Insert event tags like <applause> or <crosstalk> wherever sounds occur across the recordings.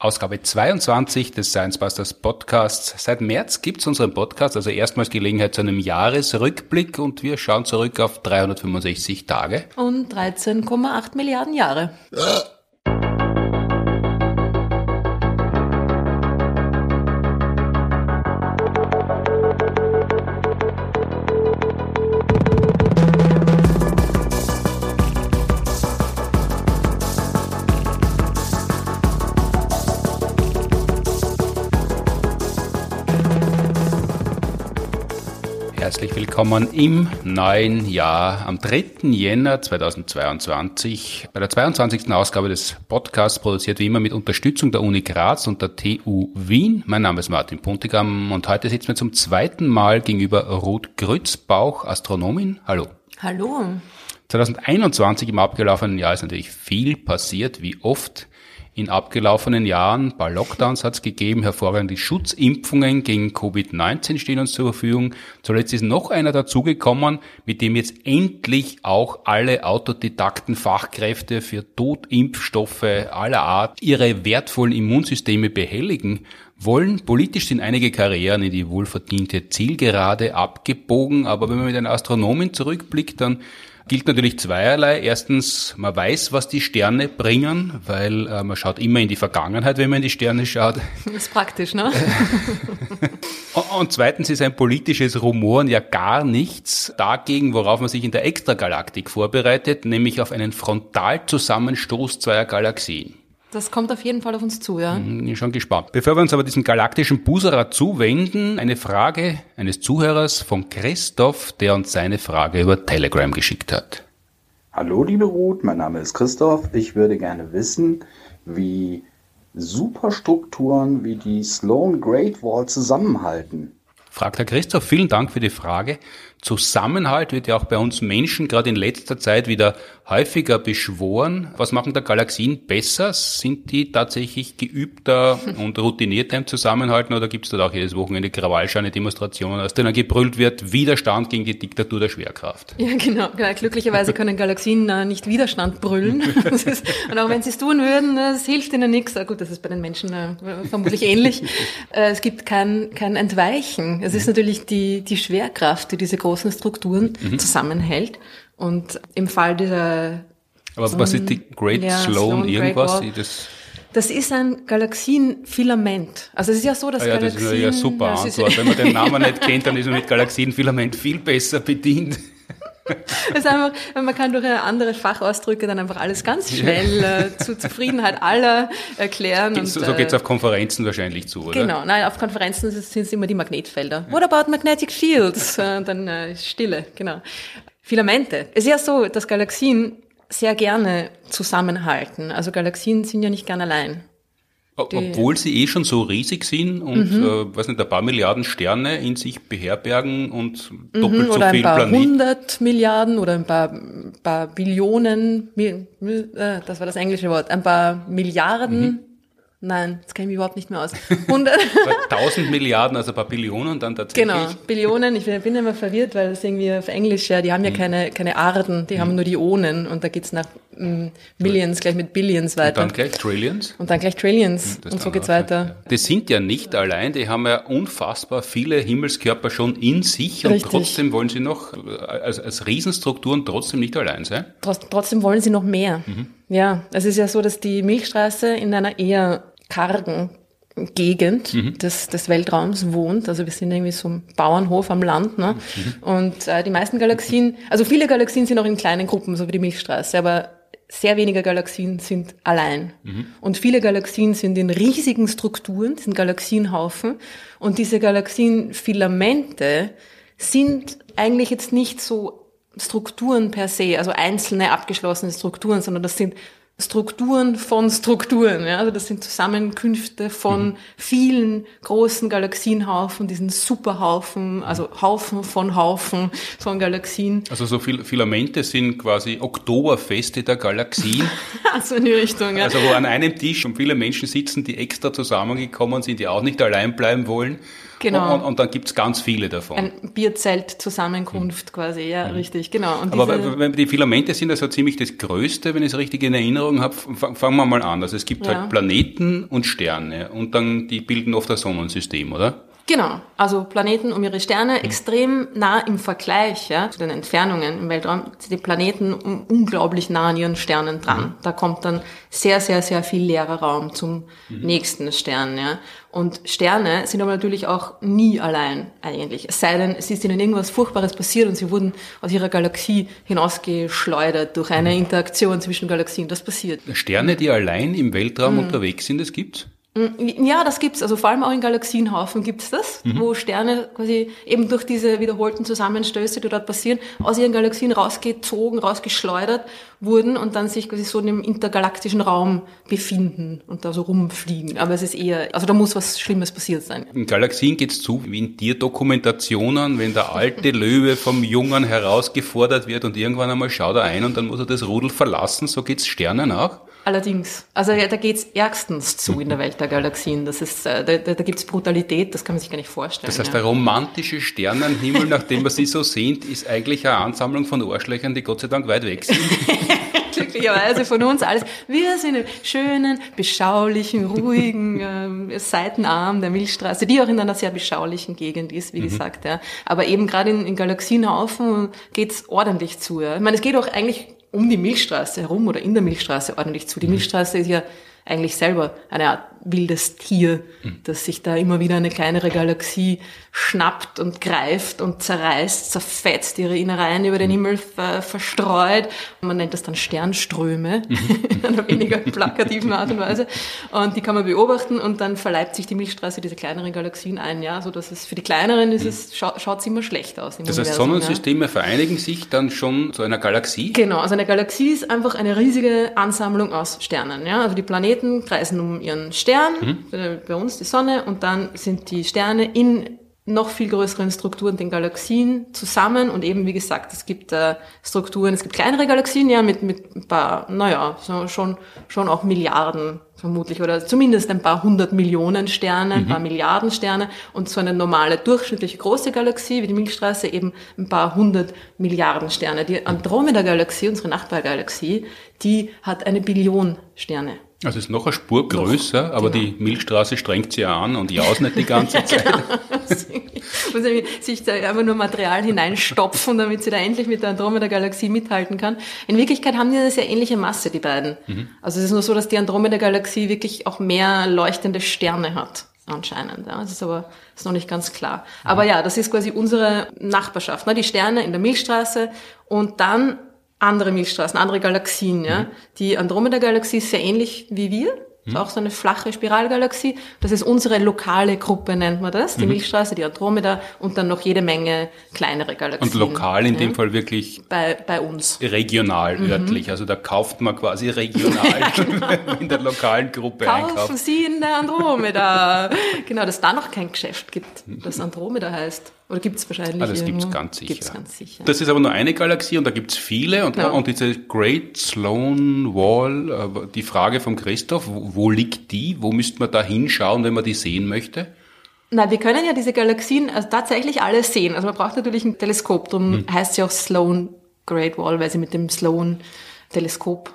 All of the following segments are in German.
Ausgabe 22 des Science Busters Podcasts. Seit März gibt's unseren Podcast, also erstmals Gelegenheit zu einem Jahresrückblick und wir schauen zurück auf 365 Tage. Und 13,8 Milliarden Jahre. Herzlich willkommen im neuen Jahr am 3. Jänner 2022 bei der 22. Ausgabe des Podcasts, produziert wie immer mit Unterstützung der Uni Graz und der TU Wien. Mein Name ist Martin Puntigam und heute sitzt mir zum zweiten Mal gegenüber Ruth Grützbauch, Astronomin. Hallo. Hallo. 2021 im abgelaufenen Jahr ist natürlich viel passiert, wie oft in abgelaufenen Jahren. Ein paar Lockdowns hat es gegeben, hervorragende Schutzimpfungen gegen Covid-19 stehen uns zur Verfügung. Zuletzt ist noch einer dazugekommen, mit dem jetzt endlich auch alle autodidakten Fachkräfte für Totimpfstoffe aller Art ihre wertvollen Immunsysteme behelligen wollen. Politisch sind einige Karrieren in die wohlverdiente Zielgerade abgebogen, aber wenn man mit einer Astronomin zurückblickt, dann gilt natürlich zweierlei. Erstens, man weiß, was die Sterne bringen, weil äh, man schaut immer in die Vergangenheit, wenn man in die Sterne schaut. Das <laughs> ist praktisch, ne? und zweitens ist ein politisches Rumoren ja gar nichts dagegen, worauf man sich in der Extragalaktik vorbereitet, nämlich auf einen Frontalzusammenstoß zweier Galaxien. Das kommt auf jeden Fall auf uns zu, ja. Hm, bin schon gespannt. Bevor wir uns aber diesem galaktischen Buserer zuwenden, eine Frage eines Zuhörers von Christoph, der uns seine Frage über Telegram geschickt hat. Hallo, liebe Ruth, mein Name ist Christoph. Ich würde gerne wissen, wie Superstrukturen wie die Sloan Great Wall zusammenhalten. Fragt Herr Christoph, vielen Dank für die Frage. Zusammenhalt wird ja auch bei uns Menschen gerade in letzter Zeit wieder häufiger beschworen. Was machen da Galaxien besser? Sind die tatsächlich geübter und routinierter im Zusammenhalten oder gibt es dort auch jedes Wochenende Krawallscheine Demonstrationen, aus denen gebrüllt wird, Widerstand gegen die Diktatur der Schwerkraft? Ja, genau. Glücklicherweise können Galaxien äh, nicht Widerstand brüllen. <laughs> Ist, und auch wenn sie es tun würden, es hilft ihnen nichts. Gut, das ist bei den Menschen äh, vermutlich ähnlich. Äh, es gibt kein, kein Entweichen. Es ist natürlich die, die Schwerkraft, die diese großen Strukturen mhm. zusammenhält. Und im Fall dieser... Aber was ist die Great ja, Sloan, Sloan irgendwas? Great das das ist ein Galaxienfilament. Also es ist ja so, dass ah ja, Galaxien... Das ist ja super Antwort. Wenn man den Namen nicht kennt, dann ist man mit Galaxienfilament viel besser bedient. Das ist einfach, man kann durch andere Fachausdrücke dann einfach alles ganz schnell äh, zur Zufriedenheit aller erklären. Und, so geht es äh, auf Konferenzen wahrscheinlich zu, oder? Genau, nein, auf Konferenzen sind es immer die Magnetfelder. What about magnetic fields? Und dann äh, Stille, genau. Filamente. Es ist ja so, dass Galaxien sehr gerne zusammenhalten. Also Galaxien sind ja nicht gern allein. Obwohl sie eh schon so riesig sind und, mhm. äh, weiß nicht, ein paar Milliarden Sterne in sich beherbergen und mhm, doppelt mhm, so viel Planeten. Oder ein paar hundert Milliarden oder ein paar, paar Billionen, äh, das war das englische Wort, ein paar Milliarden mhm. Nein, das kenne ich überhaupt nicht mehr aus. <laughs> 100. 1000 Milliarden, also ein paar Billionen dann tatsächlich. Genau, Billionen. Ich bin immer verwirrt, weil das irgendwie auf Englisch, ja, die haben ja mhm. keine, keine Arden, die mhm. haben nur die Ionen und da geht's nach mm, Millions gleich mit Billions weiter. Und dann gleich Trillions? Und dann gleich Trillions mhm, und so geht's weiter. Die sind ja nicht allein, die haben ja unfassbar viele Himmelskörper schon in sich und Richtig. trotzdem wollen sie noch als, als Riesenstrukturen trotzdem nicht allein sein. Trotzdem wollen sie noch mehr. Mhm. Ja, es ist ja so, dass die Milchstraße in einer eher kargen Gegend mhm. des, des Weltraums wohnt. Also wir sind irgendwie so ein Bauernhof am Land. Ne? Mhm. Und äh, die meisten Galaxien, also viele Galaxien sind auch in kleinen Gruppen, so wie die Milchstraße, aber sehr wenige Galaxien sind allein. Mhm. Und viele Galaxien sind in riesigen Strukturen, sind Galaxienhaufen. Und diese Galaxienfilamente sind eigentlich jetzt nicht so Strukturen per se, also einzelne abgeschlossene Strukturen, sondern das sind Strukturen von Strukturen. Ja? Also das sind Zusammenkünfte von mhm. vielen großen Galaxienhaufen, diesen Superhaufen, also Haufen von Haufen von Galaxien. Also so viel Filamente sind quasi Oktoberfeste der Galaxien. <laughs> so in die Richtung, ja. Also wo an einem Tisch und viele Menschen sitzen, die extra zusammengekommen sind, die auch nicht allein bleiben wollen Genau. Und, und dann gibt's ganz viele davon. Ein Bierzelt-Zusammenkunft quasi, ja, mhm. richtig, genau. Und Aber die Filamente sind also ziemlich das Größte, wenn ich es richtig in Erinnerung Erinnerung habe, fangen wir mal an. Also es gibt Ja. halt Planeten und Sterne und dann die bilden oft das Sonnensystem, oder? Genau, also Planeten um ihre Mhm. Sterne extrem nah im Vergleich ja, zu den Entfernungen im Weltraum, sind die Planeten un- unglaublich nah an ihren Sternen dran. Mhm. Da kommt dann sehr, sehr, sehr viel leerer Raum zum Mhm. nächsten Stern. Ja. Und Sterne sind aber natürlich auch nie allein eigentlich. Es sei denn, es ist ihnen irgendwas Furchtbares passiert und sie wurden aus ihrer Galaxie hinausgeschleudert durch eine Mhm. Interaktion zwischen Galaxien. Das passiert. Sterne, die allein im Weltraum Mhm. unterwegs sind, das gibt's? Ja, das gibt's. Also vor allem auch in Galaxienhaufen gibt's das, wo Sterne quasi eben durch diese wiederholten Zusammenstöße, die dort passieren, aus ihren Galaxien rausgezogen, rausgeschleudert wurden und dann sich quasi so in einem intergalaktischen Raum befinden und da so rumfliegen. Aber es ist eher, also da muss was Schlimmes passiert sein. In Galaxien geht's zu wie in Tierdokumentationen, wenn der alte <laughs> Löwe vom Jungen herausgefordert wird und irgendwann einmal schaut er ein und dann muss er das Rudel verlassen. So geht's Sternen auch. Allerdings, also ja, da geht's ärgstens zu in der Welt der Galaxien. Das ist, äh, da, da, da gibt's Brutalität, das kann man sich gar nicht vorstellen. Das heißt, der romantische Sternenhimmel, nachdem wir sie so sehnt, ist eigentlich eine Ansammlung von Arschlöchern, die Gott sei Dank weit weg sind. <laughs> glücklicherweise von uns alles. Wir sind im schönen, beschaulichen, ruhigen ähm, Seitenarm der Milchstraße, die auch in einer sehr beschaulichen Gegend ist, wie gesagt. Ja. Aber eben gerade in, in Galaxienhaufen geht's ordentlich zu. Ja. Ich meine, es geht auch eigentlich um die Milchstraße herum oder in der Milchstraße ordentlich zu. Die Milchstraße ist ja eigentlich selber eine Art wildes Tier, das sich da immer wieder eine kleinere Galaxie schnappt und greift und zerreißt, zerfetzt, ihre Innereien über den Himmel ver verstreut. Man nennt das dann Sternströme <laughs> in einer weniger plakativen Art und Weise. Und die kann man beobachten und dann verleibt sich die Milchstraße diese kleineren Galaxien ein, ja, so dass es für die kleineren ist es, scha schaut immer schlecht aus. Im Das heißt, Universum, ja. Sonnensysteme vereinigen sich dann schon zu einer Galaxie. Genau, also eine Galaxie ist einfach eine riesige Ansammlung aus Sternen. Ja? Also die Planeten kreisen um ihren Stern, äh, bei uns die Sonne, und dann sind die Sterne in noch viel größeren Strukturen, den Galaxien zusammen und eben, wie gesagt, es gibt äh, Strukturen, es gibt kleinere Galaxien, ja, mit, mit ein paar, naja, so schon, schon auch Milliarden vermutlich oder zumindest ein paar hundert Millionen Sterne, ein paar Milliarden Sterne und so eine normale, durchschnittliche große Galaxie wie die Milchstraße eben ein paar hundert Milliarden Sterne. Die Andromeda-Galaxie, unsere Nachbargalaxie, die hat eine Billion Sterne. Also es ist noch eine Spur größer, aber genau. die Milchstraße strengt sie ja an und jaust nicht die ganze <laughs> Zeit. Muss irgendwie sich da einfach nur Material hineinstopfen, damit sie da endlich mit der Andromeda-Galaxie mithalten kann. In Wirklichkeit haben die eine sehr ähnliche Masse, die beiden. Also es ist nur so, dass die Andromeda-Galaxie wirklich auch mehr leuchtende Sterne hat. Anscheinend, ja. Das ist aber ist noch nicht ganz klar. Aber ja, das ist quasi unsere Nachbarschaft. Ne? Die Sterne in der Milchstraße und dann andere Milchstraßen, andere Galaxien. Ja? Die Andromeda-Galaxie ist sehr ähnlich wie wir. Ist auch so eine flache Spiralgalaxie. Das ist unsere lokale Gruppe, nennt man das. Die Milchstraße, die Andromeda und dann noch jede Menge kleinere Und Galaxien. lokal in ja? dem Fall wirklich Bei, bei uns. regional, Mhm. örtlich. Also da kauft man quasi regional <laughs> <laughs> in der lokalen Gruppe genau. Kaufen einkauft. Sie in der Andromeda. genau, dass da noch kein Geschäft gibt, das Andromeda heißt. Oder gibt's wahrscheinlich Ah, das gibt's irgendwo? ganz ganz sicher. Das ist aber nur eine Galaxie und da gibt's viele. Und, Ja. und diese Great Sloan Wall, äh, die Frage von Christoph, wo, wo liegt die? Wo müsste man da hinschauen, wenn man die sehen möchte? Na, wir können ja diese Galaxien also tatsächlich alle sehen. Also man braucht natürlich ein Teleskop, darum Hm. heißt sie auch Sloan Great Wall, weil sie mit dem Sloan Teleskop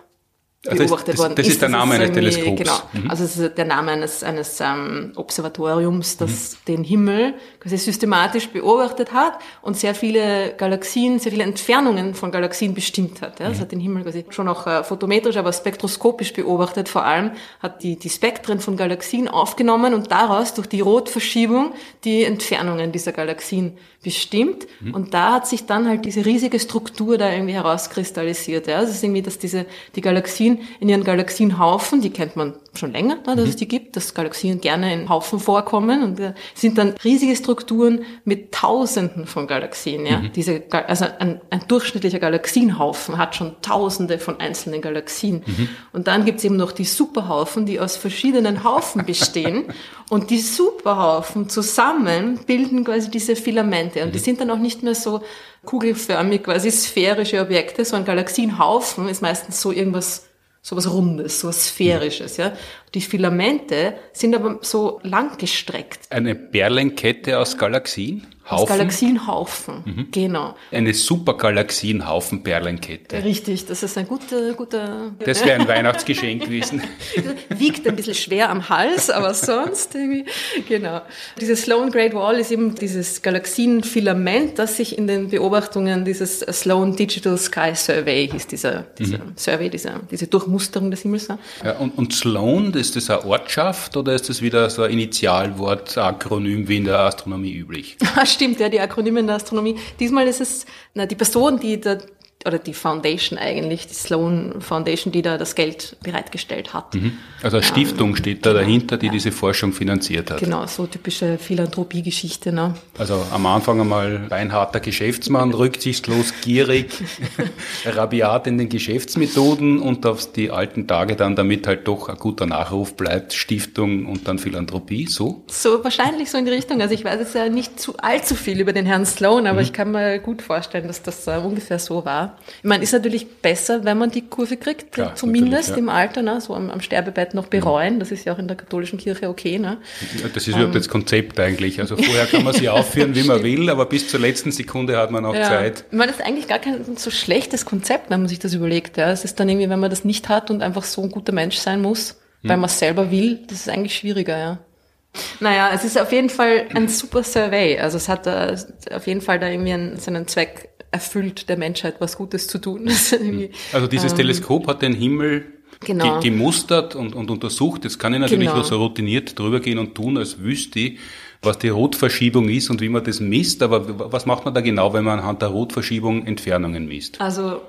Also das- beobachtet das- worden das ist der Name eines Teleskops. Mhm. Genau. Also es ist der Name eines, eines ähm, Observatoriums, das den Himmel quasi systematisch beobachtet hat und sehr viele Galaxien, sehr viele Entfernungen von Galaxien bestimmt hat. Ja. Es Mhm. hat den Himmel quasi schon auch äh, photometrisch, aber spektroskopisch beobachtet vor allem, hat die, die Spektren von Galaxien aufgenommen und daraus durch die Rotverschiebung die Entfernungen dieser Galaxien bestimmt. Mhm. Und da hat sich dann halt diese riesige Struktur da irgendwie herauskristallisiert. Ja. Also es ist irgendwie, dass diese, die Galaxien in ihren Galaxienhaufen, die kennt man schon länger, ne, dass es die gibt, dass Galaxien gerne in Haufen vorkommen und äh, sind dann riesige Strukturen mit Tausenden von Galaxien. Ja. Diese, Ga- also ein, ein durchschnittlicher Galaxienhaufen hat schon Tausende von einzelnen Galaxien. Und dann gibt's eben noch die Superhaufen, die aus verschiedenen Haufen <laughs> bestehen. und die Superhaufen zusammen bilden quasi diese Filamente. Und die sind dann auch nicht mehr so kugelförmig, quasi sphärische Objekte. So ein Galaxienhaufen ist meistens so irgendwas, so was Rundes, so was Sphärisches, ja. Die Filamente sind aber so lang gestreckt. Eine Perlenkette aus Galaxien? Aus Galaxienhaufen, mhm. genau. Eine super Galaxienhaufen-Perlenkette. Richtig, das ist ein guter, guter. Das wäre ein Weihnachtsgeschenk <laughs> gewesen. Wiegt ein bisschen schwer am Hals, aber sonst irgendwie, genau. Diese Sloan Great Wall ist eben dieses Galaxienfilament, das sich in den Beobachtungen dieses Sloan Digital Sky Survey hieß dieser, dieser mhm. Survey, dieser, diese Durchmusterung des Himmels. Ja, und, und Sloan, ist das eine Ortschaft oder ist das wieder so ein Initialwort, Akronym wie in der Astronomie üblich? <laughs> stimmt, ja, die Akronyme in der Astronomie. Diesmal ist es, na, die Person, die da oder die Foundation eigentlich, die Sloan Foundation, die da das Geld bereitgestellt hat. Mhm. Also eine Stiftung ähm, steht da genau, dahinter, die ja. diese Forschung finanziert hat. Genau, so typische Philanthropie-Geschichte. Ne? Also am Anfang einmal beinharter Geschäftsmann, <laughs> rücksichtslos, gierig, <laughs> rabiat in den Geschäftsmethoden und auf die alten Tage dann damit halt doch ein guter Nachruf bleibt, Stiftung und dann Philanthropie, so? So, wahrscheinlich so in die Richtung. Also ich weiß jetzt ja nicht zu allzu viel über den Herrn Sloan, aber mhm. ich kann mir gut vorstellen, dass das uh, ungefähr so war. Ich meine, ist natürlich besser, wenn man die Kurve kriegt, Klar, zumindest ja. im Alter, ne? so am, am, Sterbebett noch bereuen. Das ist ja auch in der katholischen Kirche okay. Ne? Das ist überhaupt ähm. das Konzept eigentlich. Also vorher kann man sie <laughs> aufführen, wie man will, aber bis zur letzten Sekunde hat man auch ja. Zeit. Ich meine, das ist eigentlich gar kein so schlechtes Konzept, wenn man sich das überlegt. Ja. Es ist dann irgendwie, wenn man das nicht hat und einfach so ein guter Mensch sein muss, hm. weil man es selber will, das ist eigentlich schwieriger, ja. Naja, es ist auf jeden Fall ein super Survey. Also es hat uh, auf jeden Fall da irgendwie einen, seinen Zweck erfüllt, der Menschheit was Gutes zu tun. <laughs> also dieses ähm, Teleskop hat den Himmel genau. ge gemustert und, und untersucht. Jetzt kann ich natürlich genau. nur so routiniert drüber gehen und tun, als wüsste ich, was die Rotverschiebung ist und wie man das misst. Aber was macht man da genau, wenn man anhand der Rotverschiebung Entfernungen misst? Also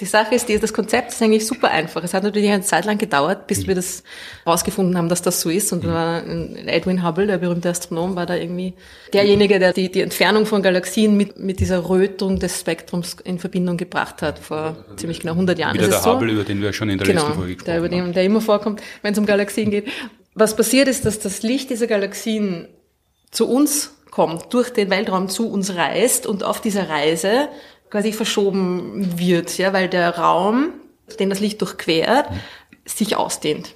die Sache ist, das Konzept ist eigentlich super einfach. Es hat natürlich eine Zeit lang gedauert, bis mhm. wir das rausgefunden haben, dass das so ist. Und mhm. war Edwin Hubble, der berühmte Astronom, war da irgendwie derjenige, der die, die Entfernung von Galaxien mit, mit dieser Rötung des Spektrums in Verbindung gebracht hat, vor ziemlich genau 100 Jahren. Wieder der so. Hubble, über den wir schon in der genau, letzten Folge gesprochen der, über den, der immer vorkommt, wenn es um Galaxien geht. Was passiert ist, dass das Licht dieser Galaxien zu uns kommt, durch den Weltraum zu uns reist und auf dieser Reise quasi verschoben wird, ja, weil der Raum, den das Licht durchquert, sich ausdehnt.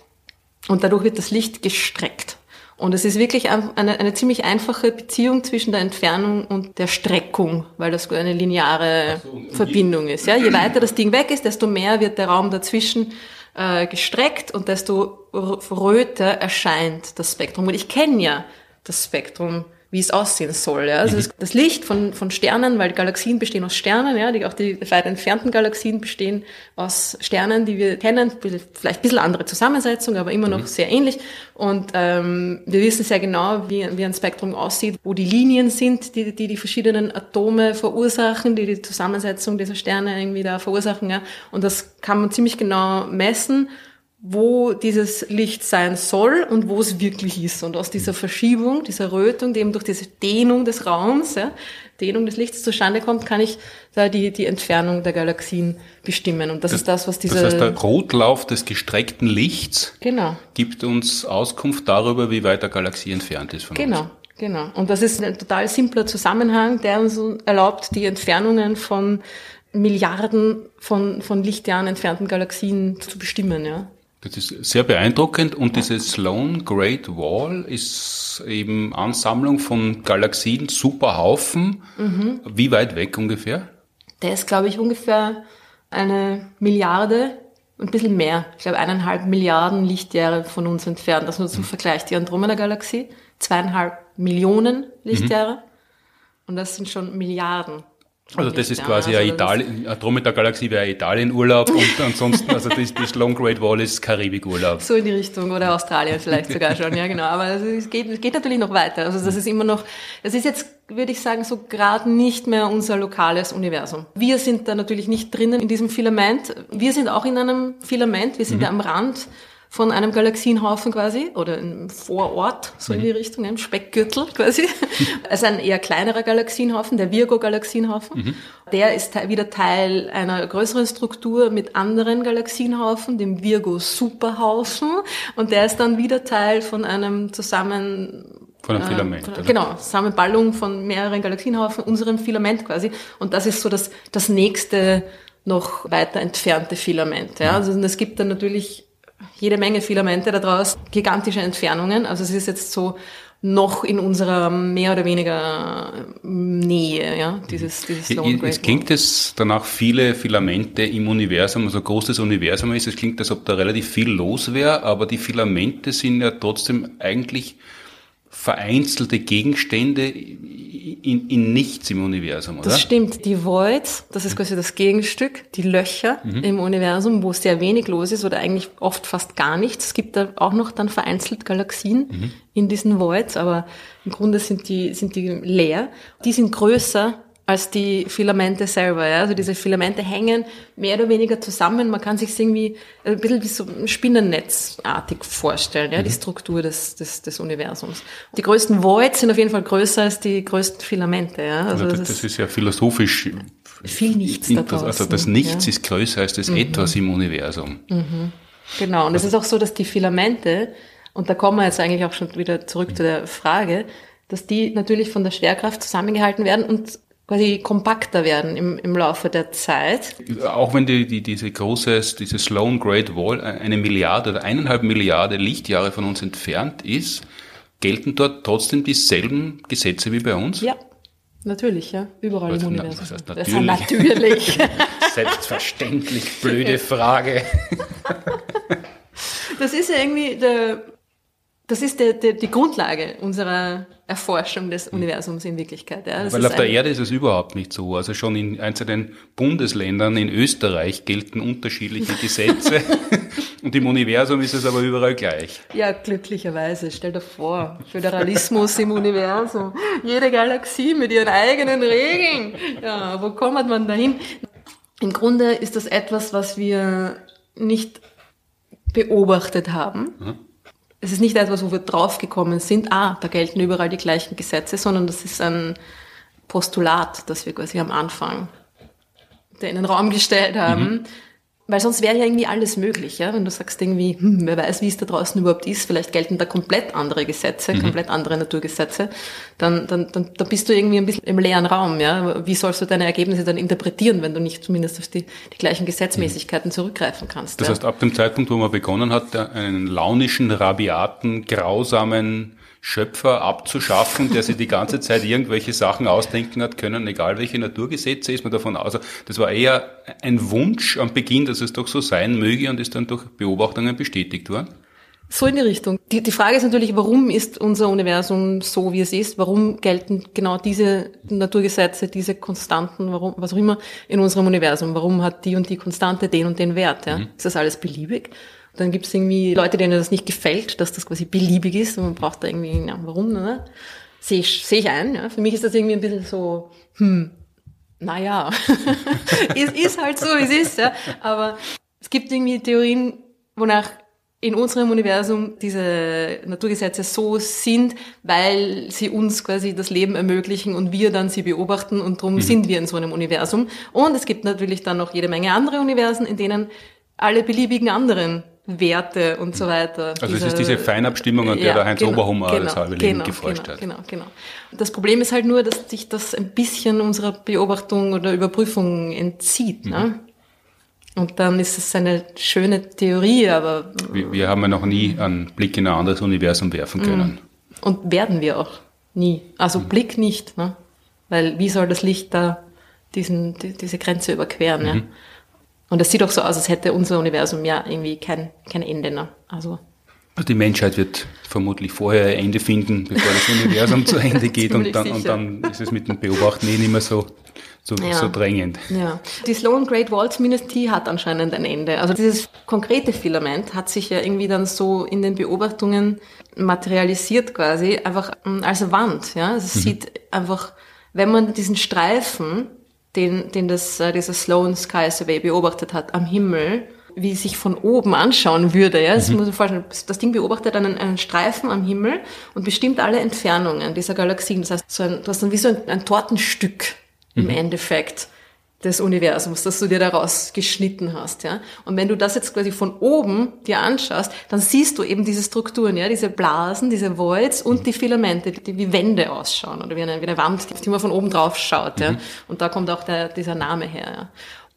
Und dadurch wird das Licht gestreckt. Und es ist wirklich eine, eine ziemlich einfache Beziehung zwischen der Entfernung und der Streckung, weil das eine lineare so, Verbindung ist. Ja, je <clears throat> weiter das Ding weg ist, desto mehr wird der Raum dazwischen äh, gestreckt und desto röter erscheint das Spektrum. Und ich kenne ja das Spektrum wie es aussehen soll. Ja? Also mhm. das Licht von, von Sternen, weil Galaxien bestehen aus Sternen, ja, die, auch die weit entfernten Galaxien bestehen aus Sternen, die wir kennen, vielleicht ein bisschen andere Zusammensetzung, aber immer noch mhm. sehr ähnlich. Und ähm, wir wissen sehr genau, wie, wie ein Spektrum aussieht, wo die Linien sind, die, die die verschiedenen Atome verursachen, die die Zusammensetzung dieser Sterne irgendwie da verursachen. Ja? Und das kann man ziemlich genau messen wo dieses Licht sein soll und wo es wirklich ist. Und aus dieser Verschiebung, dieser Rötung, die eben durch diese Dehnung des Raums, ja, Dehnung des Lichts zustande kommt, kann ich da die, die Entfernung der Galaxien bestimmen. Und das, das ist das, was dieser... Das heißt, der Rotlauf des gestreckten Lichts genau. gibt uns Auskunft darüber, wie weit der Galaxie entfernt ist von genau. uns. Genau, Und das ist ein total simpler Zusammenhang, der uns erlaubt, die Entfernungen von Milliarden von, von Lichtjahren entfernten Galaxien zu bestimmen, ja. Das ist sehr beeindruckend und diese Sloan Great Wall ist eben Ansammlung von Galaxien, Superhaufen. Mhm. Wie weit weg ungefähr? Der ist, glaube ich, ungefähr eine Milliarde, ein bisschen mehr. Ich glaube, eineinhalb Milliarden Lichtjahre von uns entfernt. Das nur zum mhm. Vergleich. Die Andromeda-Galaxie, zweieinhalb Millionen Lichtjahre. Mhm. Und das sind schon Milliarden. Also das ist quasi also Italien, Andromeda-Galaxie wäre Italien-Urlaub und <laughs> ansonsten, also das, das Long Great Wall ist Karibik-Urlaub. So in die Richtung oder Australien vielleicht <laughs> sogar schon, ja genau. Aber es geht, es geht natürlich noch weiter. Also das ist immer noch, das ist jetzt, würde ich sagen, so gerade nicht mehr unser lokales Universum. Wir sind da natürlich nicht drinnen in diesem Filament. Wir sind auch in einem Filament, wir sind mhm. da am Rand von einem Galaxienhaufen quasi oder im Vorort, so in die mhm. Richtung, im Speckgürtel quasi. <laughs> Also ein eher kleinerer Galaxienhaufen, der Virgo-Galaxienhaufen. Mhm. Der ist wieder Teil einer größeren Struktur mit anderen Galaxienhaufen, dem Virgo-Superhaufen. Und der ist dann wieder Teil von einem zusammen von einem Filament. Äh, genau, Zusammenballung von mehreren Galaxienhaufen, unserem Filament quasi. Und das ist so das, das nächste noch weiter entfernte Filament. Ja. Mhm. Also es gibt dann natürlich jede Menge Filamente daraus, gigantische Entfernungen. Also es ist jetzt so noch in unserer mehr oder weniger Nähe, ja, dieses, dieses Lone Great Es klingt es danach viele Filamente im Universum, also großes Universum ist. Es klingt, als ob da relativ viel los wäre, aber die Filamente sind ja trotzdem eigentlich vereinzelte Gegenstände in, in nichts im Universum, oder? Das stimmt. Die Voids, das ist quasi das Gegenstück, die Löcher mhm. im Universum, wo sehr wenig los ist oder eigentlich oft fast gar nichts. Es gibt da auch noch dann vereinzelt Galaxien mhm. in diesen Voids, aber im Grunde sind die, sind die leer. Die sind größer als die Filamente selber. Ja? Also diese Filamente hängen mehr oder weniger zusammen. Man kann sich irgendwie ein bisschen wie so Spinnennetzartig vorstellen, ja? Mhm. die Struktur des, des, des Universums. Die größten Voids sind auf jeden Fall größer als die größten Filamente. Ja? Also, also das, das, ist ja philosophisch viel Nichts da draußen, Also das Nichts ja? ist größer als das mhm. Etwas im Universum. Mhm. Genau, und es ist auch so, dass die Filamente, und da kommen wir jetzt eigentlich auch schon wieder zurück zu der Frage, dass die natürlich von der Schwerkraft zusammengehalten werden und quasi kompakter werden im, im Laufe der Zeit. Auch wenn die, die, diese große, diese Sloan Great Wall eine Milliarde oder eineinhalb Milliarde Lichtjahre von uns entfernt ist, gelten dort trotzdem dieselben Gesetze wie bei uns? Ja, natürlich, ja. Überall im Universum. Das heißt natürlich. Das heißt natürlich. <laughs> Selbstverständlich, blöde <laughs> Frage. das ist ja irgendwie der, das ist der, der, die Grundlage unserer Erforschung des hm. Universums in Wirklichkeit. Ja. Weil auf der Erde ist es überhaupt nicht so. Also schon in einzelnen Bundesländern, in Österreich gelten unterschiedliche Gesetze <laughs> und im Universum ist es aber überall gleich. Ja, glücklicherweise. Stell dir vor, Föderalismus im Universum. Jede Galaxie mit ihren eigenen Regeln. Ja, wo kommt man dahin? Im Grunde ist das etwas, was wir nicht beobachtet haben. Mhm es ist nicht etwas, wo wir draufgekommen sind, ah, da gelten überall die gleichen Gesetze, sondern das ist ein Postulat, das wir quasi am Anfang in den Raum gestellt haben. Mhm. Weil sonst wäre ja irgendwie alles möglich, ja. Wenn du sagst irgendwie, hm, wer weiß, wie es da draußen überhaupt ist, vielleicht gelten da komplett andere Gesetze, mhm. komplett andere Naturgesetze, dann, dann, dann, dann bist du irgendwie ein bisschen im leeren Raum, ja. Wie sollst du deine Ergebnisse dann interpretieren, wenn du nicht zumindest auf die, die gleichen Gesetzmäßigkeiten mhm. zurückgreifen kannst? Das ja? heißt, ab dem Zeitpunkt, wo man begonnen hat, einen launischen, rabiaten, grausamen Schöpfer abzuschaffen, der sich die ganze Zeit irgendwelche Sachen ausdenken hat können, egal welche Naturgesetze, ist man davon aus. Also das war eher ein Wunsch am Beginn, dass es doch so sein möge und ist dann durch Beobachtungen bestätigt worden. So in die Richtung. Die, die Frage ist natürlich, warum ist unser Universum so, wie es ist? Warum gelten genau diese Naturgesetze, diese Konstanten, warum, was auch immer in unserem Universum? Warum hat die und die Konstante den und den Wert? Ja? Mhm. Ist das alles beliebig? Dann gibt es irgendwie Leute, denen das nicht gefällt, dass das quasi beliebig ist und man braucht da irgendwie, ja, warum, ne? Sehe ich, seh ich ein, ja. Für mich ist das irgendwie ein bisschen so, hm, naja, es <laughs> ist halt so, wie es ist, ja. Aber es gibt irgendwie Theorien, wonach in unserem Universum diese Naturgesetze so sind, weil sie uns quasi das Leben ermöglichen und wir dann sie beobachten und darum mhm. sind wir in so einem Universum. Und es gibt natürlich dann noch jede Menge andere Universen, in denen alle beliebigen anderen Werte und so weiter. Also es ist diese Feinabstimmung, an der ja, der Heinz genau, Oberhummer genau, das halbe Leben genau, geforscht genau, hat. Genau, genau. Das Problem ist halt nur, dass sich das ein bisschen unserer Beobachtung oder Überprüfung entzieht. Ne? Mhm. Ne? Und dann ist es eine schöne Theorie, aber... Wir, wir, haben ja noch nie einen Blick in ein anderes Universum werfen mhm. können. Und werden wir auch nie. Also mhm. Blick nicht, ne? Weil wie soll das Licht da diesen, die, diese Grenze überqueren? Ja? Und es sieht auch so aus, als hätte unser Universum ja irgendwie kein, kein Ende. Ne? Also also die Menschheit wird vermutlich vorher ein Ende finden, bevor das Universum <laughs> zu Ende geht und dann, und dann ist es mit dem Beobachten eh nicht mehr so, so, ja. so drängend. Ja. Die Sloan Great Wall zumindest, die hat anscheinend ein Ende. Also dieses konkrete Filament hat sich ja irgendwie dann so in den Beobachtungen materialisiert quasi, einfach hm, als Wand. Ja? Also es mhm. sieht einfach, wenn man diesen Streifen den, den das, äh, dieser Sloan Sky Survey beobachtet hat am Himmel, wie sich von oben anschauen würde. Ja? Das mhm. muss man vorstellen. Das Ding beobachtet einen, einen Streifen am Himmel und bestimmt alle Entfernungen dieser Galaxien. Das heißt, so ein, du hast dann wie so ein, ein Tortenstück im mhm. Endeffekt des Universums, das du dir daraus geschnitten hast, ja. Und wenn du das jetzt quasi von oben dir anschaust, dann siehst du eben diese Strukturen, ja, diese Blasen, diese Voids und die Filamente, die wie Wände ausschauen oder wie eine, wie eine Wand, die man von oben drauf schaut, ja. Mhm. Und da kommt auch der, dieser Name her, ja.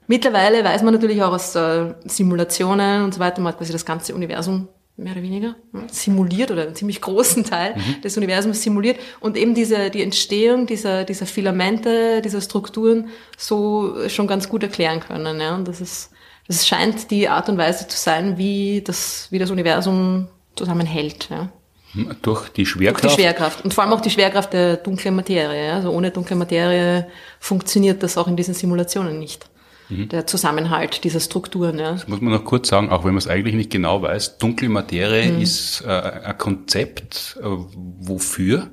Mittlerweile weiß man natürlich auch aus äh, Simulationen und so weiter, man hat quasi das ganze Universum mehr oder weniger simuliert oder einen ziemlich großen Teil mhm. des Universums simuliert und eben diese die Entstehung dieser dieser Filamente, dieser Strukturen so schon ganz gut erklären können. Ja? Und das ist das scheint die Art und Weise zu sein, wie das wie das Universum zusammenhält. Ja? Hm, durch die Schwerkraft? Durch die Schwerkraft. Und vor allem auch die Schwerkraft der dunklen Materie. Also ohne dunkle Materie funktioniert das auch in diesen Simulationen nicht mhm. der Zusammenhalt dieser Strukturen. Ja. Das muss man noch kurz sagen, auch wenn man es eigentlich nicht genau weiß, dunkle Materie mhm. ist äh, ein Konzept, äh, wofür?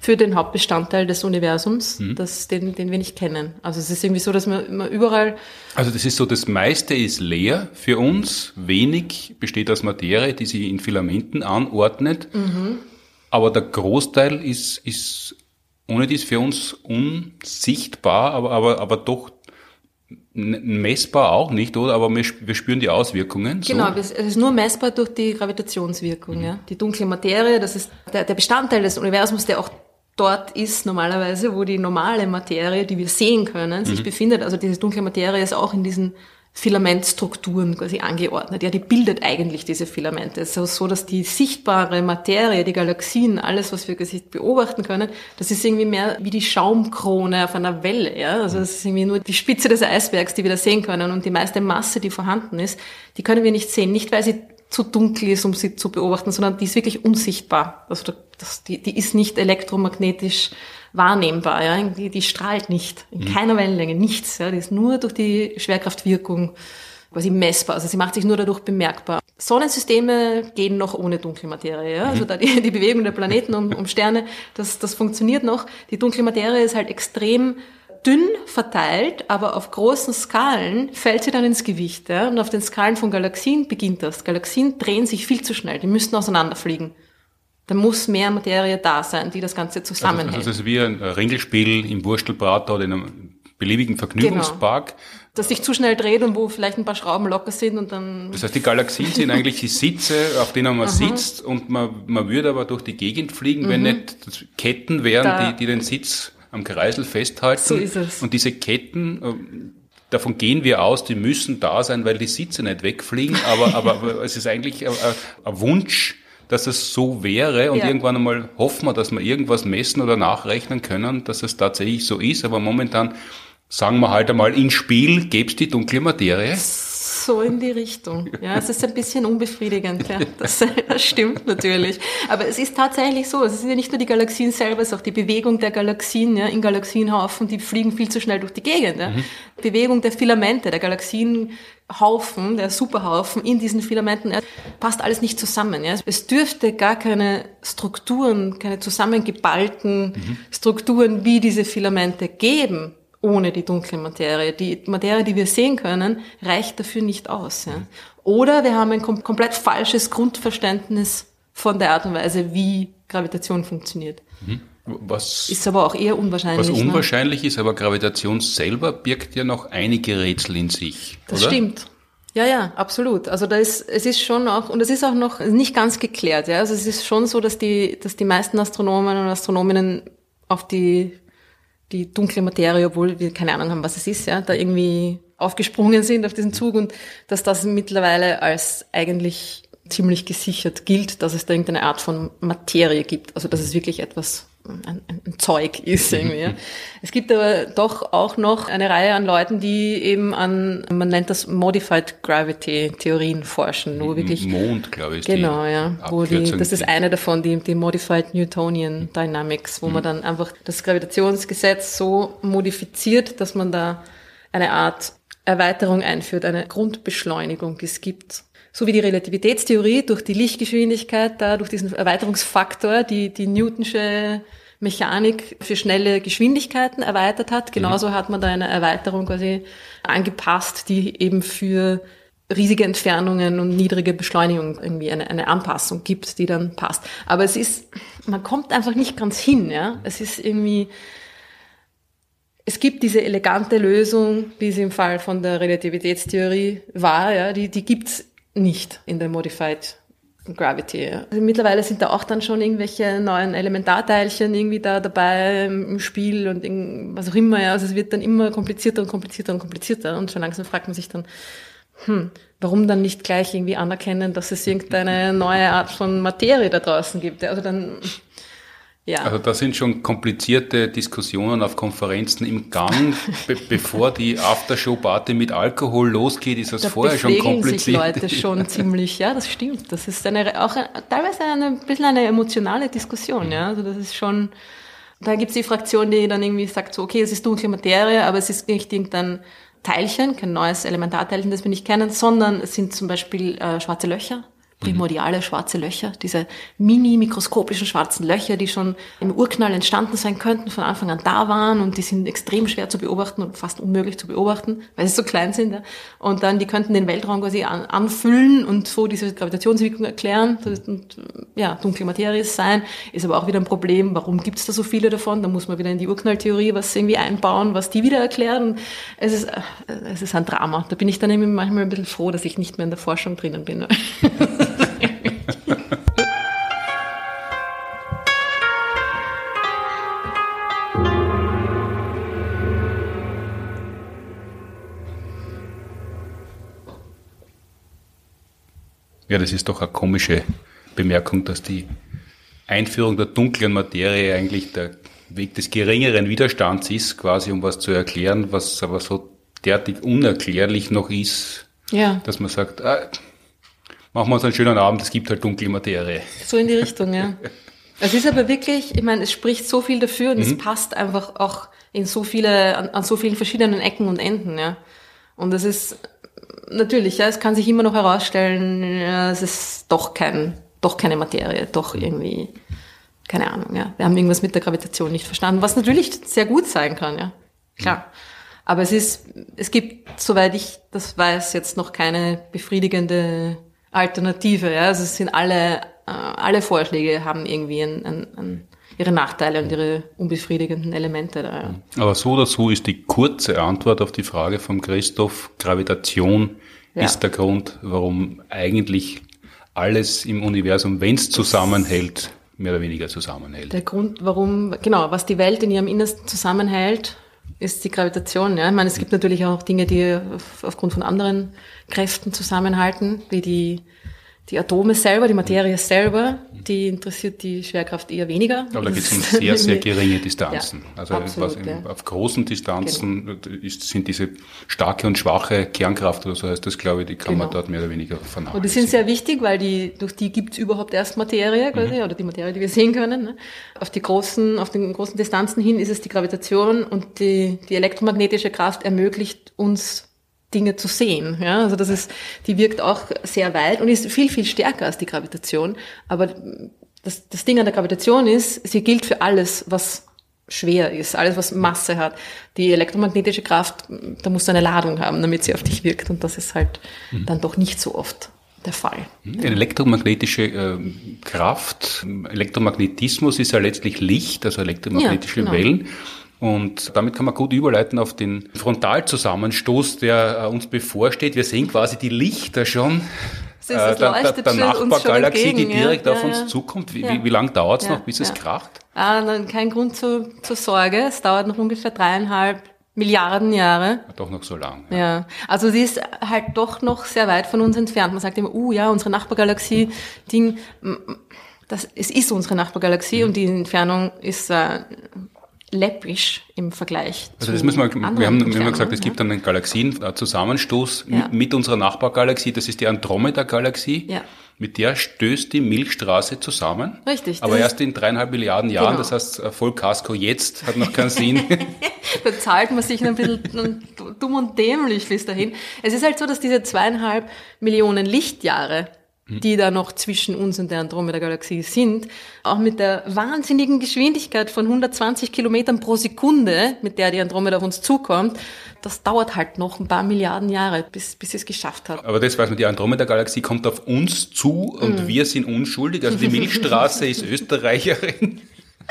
Für den Hauptbestandteil des Universums, mhm. das, den, den wir nicht kennen. Also es ist irgendwie so, dass man, man überall... Also das ist so, das meiste ist leer für uns, wenig besteht aus Materie, die sich in Filamenten anordnet, mhm. aber der Großteil ist, ist ohne dies für uns unsichtbar, aber, aber, aber doch messbar auch nicht, oder? Aber wir, spüren die Auswirkungen. Genau, so. es ist nur messbar durch die Gravitationswirkung. Mhm. Ja. Die dunkle Materie, das ist der, der Bestandteil des Universums, der auch dort ist normalerweise, wo die normale Materie, die wir sehen können, sich mhm. befindet. Also diese dunkle Materie ist auch in diesen Filamentstrukturen quasi angeordnet. Ja, die bildet eigentlich diese Filamente. Es ist so, dass die sichtbare Materie, die Galaxien, alles, was wir beobachten können, das ist irgendwie mehr wie die Schaumkrone auf einer Welle. Ja, also es ist irgendwie nur die Spitze des Eisbergs, die wir da sehen können. Und die meiste Masse, die vorhanden ist, die können wir nicht sehen. Nicht, weil sie zu dunkel ist, um sie zu beobachten, sondern die ist wirklich unsichtbar. Also das, die, die ist nicht elektromagnetisch wahrnehmbar. Ja? Die, die strahlt nicht, in mhm. keiner Wellenlänge, nichts. Ja? Die ist nur durch die Schwerkraftwirkung quasi messbar. Also sie macht sich nur dadurch bemerkbar. Sonnensysteme gehen noch ohne dunkle Materie. Ja? Also mhm. da die, die Bewegung der Planeten um, um Sterne, das, das funktioniert noch. Die dunkle Materie ist halt extrem dünn verteilt, aber auf großen Skalen fällt sie dann ins Gewicht. Ja? Und auf den Skalen von Galaxien beginnt das. Galaxien drehen sich viel zu schnell, die müssten auseinanderfliegen. Da muss mehr Materie da sein, die das Ganze zusammenhält. Also, also das ist wie ein Ringelspiel im Wurstelbrater oder in einem beliebigen Vergnügungspark. Genau. Das sich zu schnell dreht und wo vielleicht ein paar Schrauben locker sind und dann... Das heißt, die Galaxien sind eigentlich die Sitze, auf denen man sitzt und man, man würde aber durch die Gegend fliegen, mhm. wenn nicht Ketten wären, da. die, die den Sitz am Kreisel festhalten. So ist es. Und diese Ketten, äh, davon gehen wir aus, die müssen da sein, weil die Sitze nicht wegfliegen, aber, aber, aber es ist eigentlich ein, ein Wunsch, dass es so wäre und ja. irgendwann einmal hoffen wir, dass wir irgendwas messen oder nachrechnen können, dass es tatsächlich so ist, aber momentan sagen wir halt einmal, in Spiel gäbe es die dunkle Materie. So in die Richtung. Ja, es ist ein bisschen unbefriedigend. Ja, das, <laughs> das stimmt natürlich. Aber es ist tatsächlich so. Es sind ja nicht nur die Galaxien selber, es ist auch die Bewegung der Galaxien ja, in Galaxienhaufen, die fliegen viel zu schnell durch die Gegend. Ja. Mhm. Bewegung der Filamente, der Galaxienhaufen, der Superhaufen in diesen Filamenten, ja, passt alles nicht zusammen. Ja. Es dürfte gar keine Strukturen, keine zusammengeballten mhm. Strukturen wie diese Filamente geben ohne die dunkle Materie. Die Materie, die wir sehen können, reicht dafür nicht aus. Ja. Oder wir haben ein kom komplett falsches Grundverständnis von der Art und Weise, wie Gravitation funktioniert. Mhm. Was, ist aber auch eher unwahrscheinlich. Was ne? unwahrscheinlich ne? ist, aber Gravitation selber birgt ja noch einige Rätsel in sich. Das oder? stimmt. Ja, ja, absolut. Also da ist, es ist schon auch, und es ist auch noch nicht ganz geklärt, ja. Also es ist schon so, dass die, dass die meisten Astronomen und Astronominnen auf die die dunkle Materie, obwohl wir keine Ahnung haben, was es ist, ja, da irgendwie aufgesprungen sind auf diesen Zug und dass das mittlerweile als eigentlich ziemlich gesichert gilt, dass es da irgendeine Art von Materie gibt. Also dass es wirklich etwas ein, ein Zeug ist irgendwie. <laughs> Es gibt aber doch auch noch eine Reihe an Leuten, die eben an, man nennt das Modified Gravity Theorien forschen, wo wirklich Mond, glaube ich. Genau, ja, wo die, das ist eine davon, die, die Modified Newtonian Dynamics, wo mhm. man dann einfach das Gravitationsgesetz so modifiziert, dass man da eine Art Erweiterung einführt, eine Grundbeschleunigung es gibt so wie die Relativitätstheorie durch die Lichtgeschwindigkeit da, durch diesen Erweiterungsfaktor, die, die Newtonsche Mechanik für schnelle Geschwindigkeiten erweitert hat. Genauso hat man da eine Erweiterung quasi angepasst, die eben für riesige Entfernungen und niedrige Beschleunigung irgendwie eine, eine Anpassung gibt, die dann passt. Aber es ist, man kommt einfach nicht ganz hin, ja. Es ist irgendwie, es gibt diese elegante Lösung, wie sie im Fall von der Relativitätstheorie war, ja, die, die gibt's nicht in der Modified Gravity. Also mittlerweile sind da auch dann schon irgendwelche neuen Elementarteilchen irgendwie da dabei im Spiel und was auch immer. Ja. Also es wird dann immer komplizierter und komplizierter und komplizierter und schon langsam fragt man sich dann, hm, warum dann nicht gleich irgendwie anerkennen, dass es irgendeine neue Art von Materie da draußen gibt. Also dann ja. Also da sind schon komplizierte Diskussionen auf Konferenzen im Gang. <laughs> Be bevor die Aftershow-Party mit Alkohol losgeht, ist das da vorher schon kompliziert. sich Leute schon <laughs> ziemlich, ja, das stimmt. Das ist eine, auch teilweise eine, ein bisschen eine emotionale Diskussion, ja. Also das ist schon, da gibt es die Fraktion, die dann irgendwie sagt so, okay, es ist dunkle Materie, aber es ist nicht irgendein Teilchen, kein neues Elementarteilchen, das wir nicht kennen, sondern es sind zum Beispiel äh, schwarze Löcher primordiale schwarze Löcher, diese mini-mikroskopischen schwarzen Löcher, die schon im Urknall entstanden sein könnten, von Anfang an da waren und die sind extrem schwer zu beobachten und fast unmöglich zu beobachten, weil sie so klein sind. Ja. Und dann, die könnten den Weltraum quasi an, anfüllen und so diese Gravitationswirkung erklären und ja, dunkle Materie sein, ist aber auch wieder ein Problem, warum gibt es da so viele davon? Da muss man wieder in die Urknalltheorie was irgendwie einbauen, was die wieder erklärt und es ist, es ist ein Drama. Da bin ich dann eben manchmal ein bisschen froh, dass ich nicht mehr in der Forschung drinnen bin. <laughs> <laughs> Ja, das ist doch eine komische Bemerkung, dass die Einführung der dunklen Materie eigentlich der Weg des geringeren Widerstands ist, quasi um was zu erklären, was aber so derartig unerklärlich noch ist, ja. dass man sagt, ah, machen wir uns einen schönen Abend, es gibt halt dunkle Materie. So in die Richtung, ja. Es ist aber wirklich, ich meine, es spricht so viel dafür und mhm. es passt einfach auch in so viele, an, an so vielen verschiedenen Ecken und Enden, ja. Und das ist natürlich, ja, es kann sich immer noch herausstellen, ja, es ist doch kein, doch keine Materie, doch irgendwie, keine Ahnung, ja. Wir haben irgendwas mit der Gravitation nicht verstanden, was natürlich sehr gut sein kann, ja. Klar. Aber es ist, es gibt, soweit ich das weiß, jetzt noch keine befriedigende Alternative, ja. Also es sind alle, äh, alle Vorschläge haben irgendwie ein, ein, ein ihre Nachteile und ihre unbefriedigenden Elemente da. Ja. Aber so oder so ist die kurze Antwort auf die Frage von Christoph, Gravitation ja. ist der Grund, warum eigentlich alles im Universum, wenn es zusammenhält, mehr oder weniger zusammenhält. Der Grund, warum, genau, was die Welt in ihrem Innersten zusammenhält, ist die Gravitation. Ja? Ich meine, es gibt natürlich auch Dinge, die aufgrund von anderen Kräften zusammenhalten, wie die die Atome selber, die Materie selber, die interessiert die Schwerkraft eher weniger. Aber da geht es um <laughs> sehr, sehr geringe Distanzen. Ja, also absolut, im, ja. auf großen Distanzen genau. ist, sind diese starke und schwache Kernkraft oder so heißt das, glaube ich, die kann genau. man dort mehr oder weniger vernachlässigen. Und die sind sehr wichtig, weil die, durch die gibt es überhaupt erst Materie, quasi, mhm. oder die Materie, die wir sehen können. Ne? Auf die großen, auf den großen Distanzen hin ist es die Gravitation und die, die elektromagnetische Kraft ermöglicht uns Dinge zu sehen. Ja, also das ist, die wirkt auch sehr weit und ist viel, viel stärker als die Gravitation. Aber das, das Ding an der Gravitation ist, sie gilt für alles, was schwer ist, alles, was Masse hat. Die elektromagnetische Kraft, da musst du eine Ladung haben, damit sie auf dich wirkt. Und das ist halt mhm. dann doch nicht so oft der Fall. Mhm. Elektromagnetische äh, Kraft, Elektromagnetismus ist ja letztlich Licht, also elektromagnetische ja, genau. Wellen. Und damit kann man gut überleiten auf den Frontalzusammenstoß, der äh, uns bevorsteht. Wir sehen quasi die Lichter schon äh, der, der, der Nachbargalaxie, die direkt ja, auf uns ja. zukommt. Wie, ja. wie, wie lange dauert es noch, bis es kracht? Ah, dann kein Grund zu, zur Sorge. Es dauert noch ungefähr dreieinhalb Milliarden Jahre. Doch noch so lang. Ja. ja. also sie ist halt doch noch sehr weit von uns entfernt. Man sagt immer, uh ja, unsere Nachbargalaxie, Ding, das, es ist unsere Nachbargalaxie mhm. und die Entfernung ist äh, läppisch im Vergleich also das müssen wir, wir haben immer gesagt, es gibt einen Galaxienzusammenstoß ja. mit unserer Nachbargalaxie, das ist die Andromeda-Galaxie. Ja. Mit der stößt die Milchstraße zusammen. Richtig. Aber erst in dreieinhalb Milliarden Jahren, genau. das heißt Vollkasko jetzt, hat noch keinen Sinn. <laughs> da zahlt man sich ein bisschen dumm und dämlich bis dahin. Es ist halt so, dass diese zweieinhalb Millionen Lichtjahre die da noch zwischen uns und der Andromeda-Galaxie sind, auch mit der wahnsinnigen Geschwindigkeit von 120 Kilometern pro Sekunde, mit der die Andromeda auf uns zukommt, das dauert halt noch ein paar Milliarden Jahre, bis, bis sie es geschafft hat. Aber das weiß man, die Andromeda-Galaxie kommt auf uns zu und mhm. wir sind unschuldig. Also die <laughs> Milchstraße ist Österreicherin.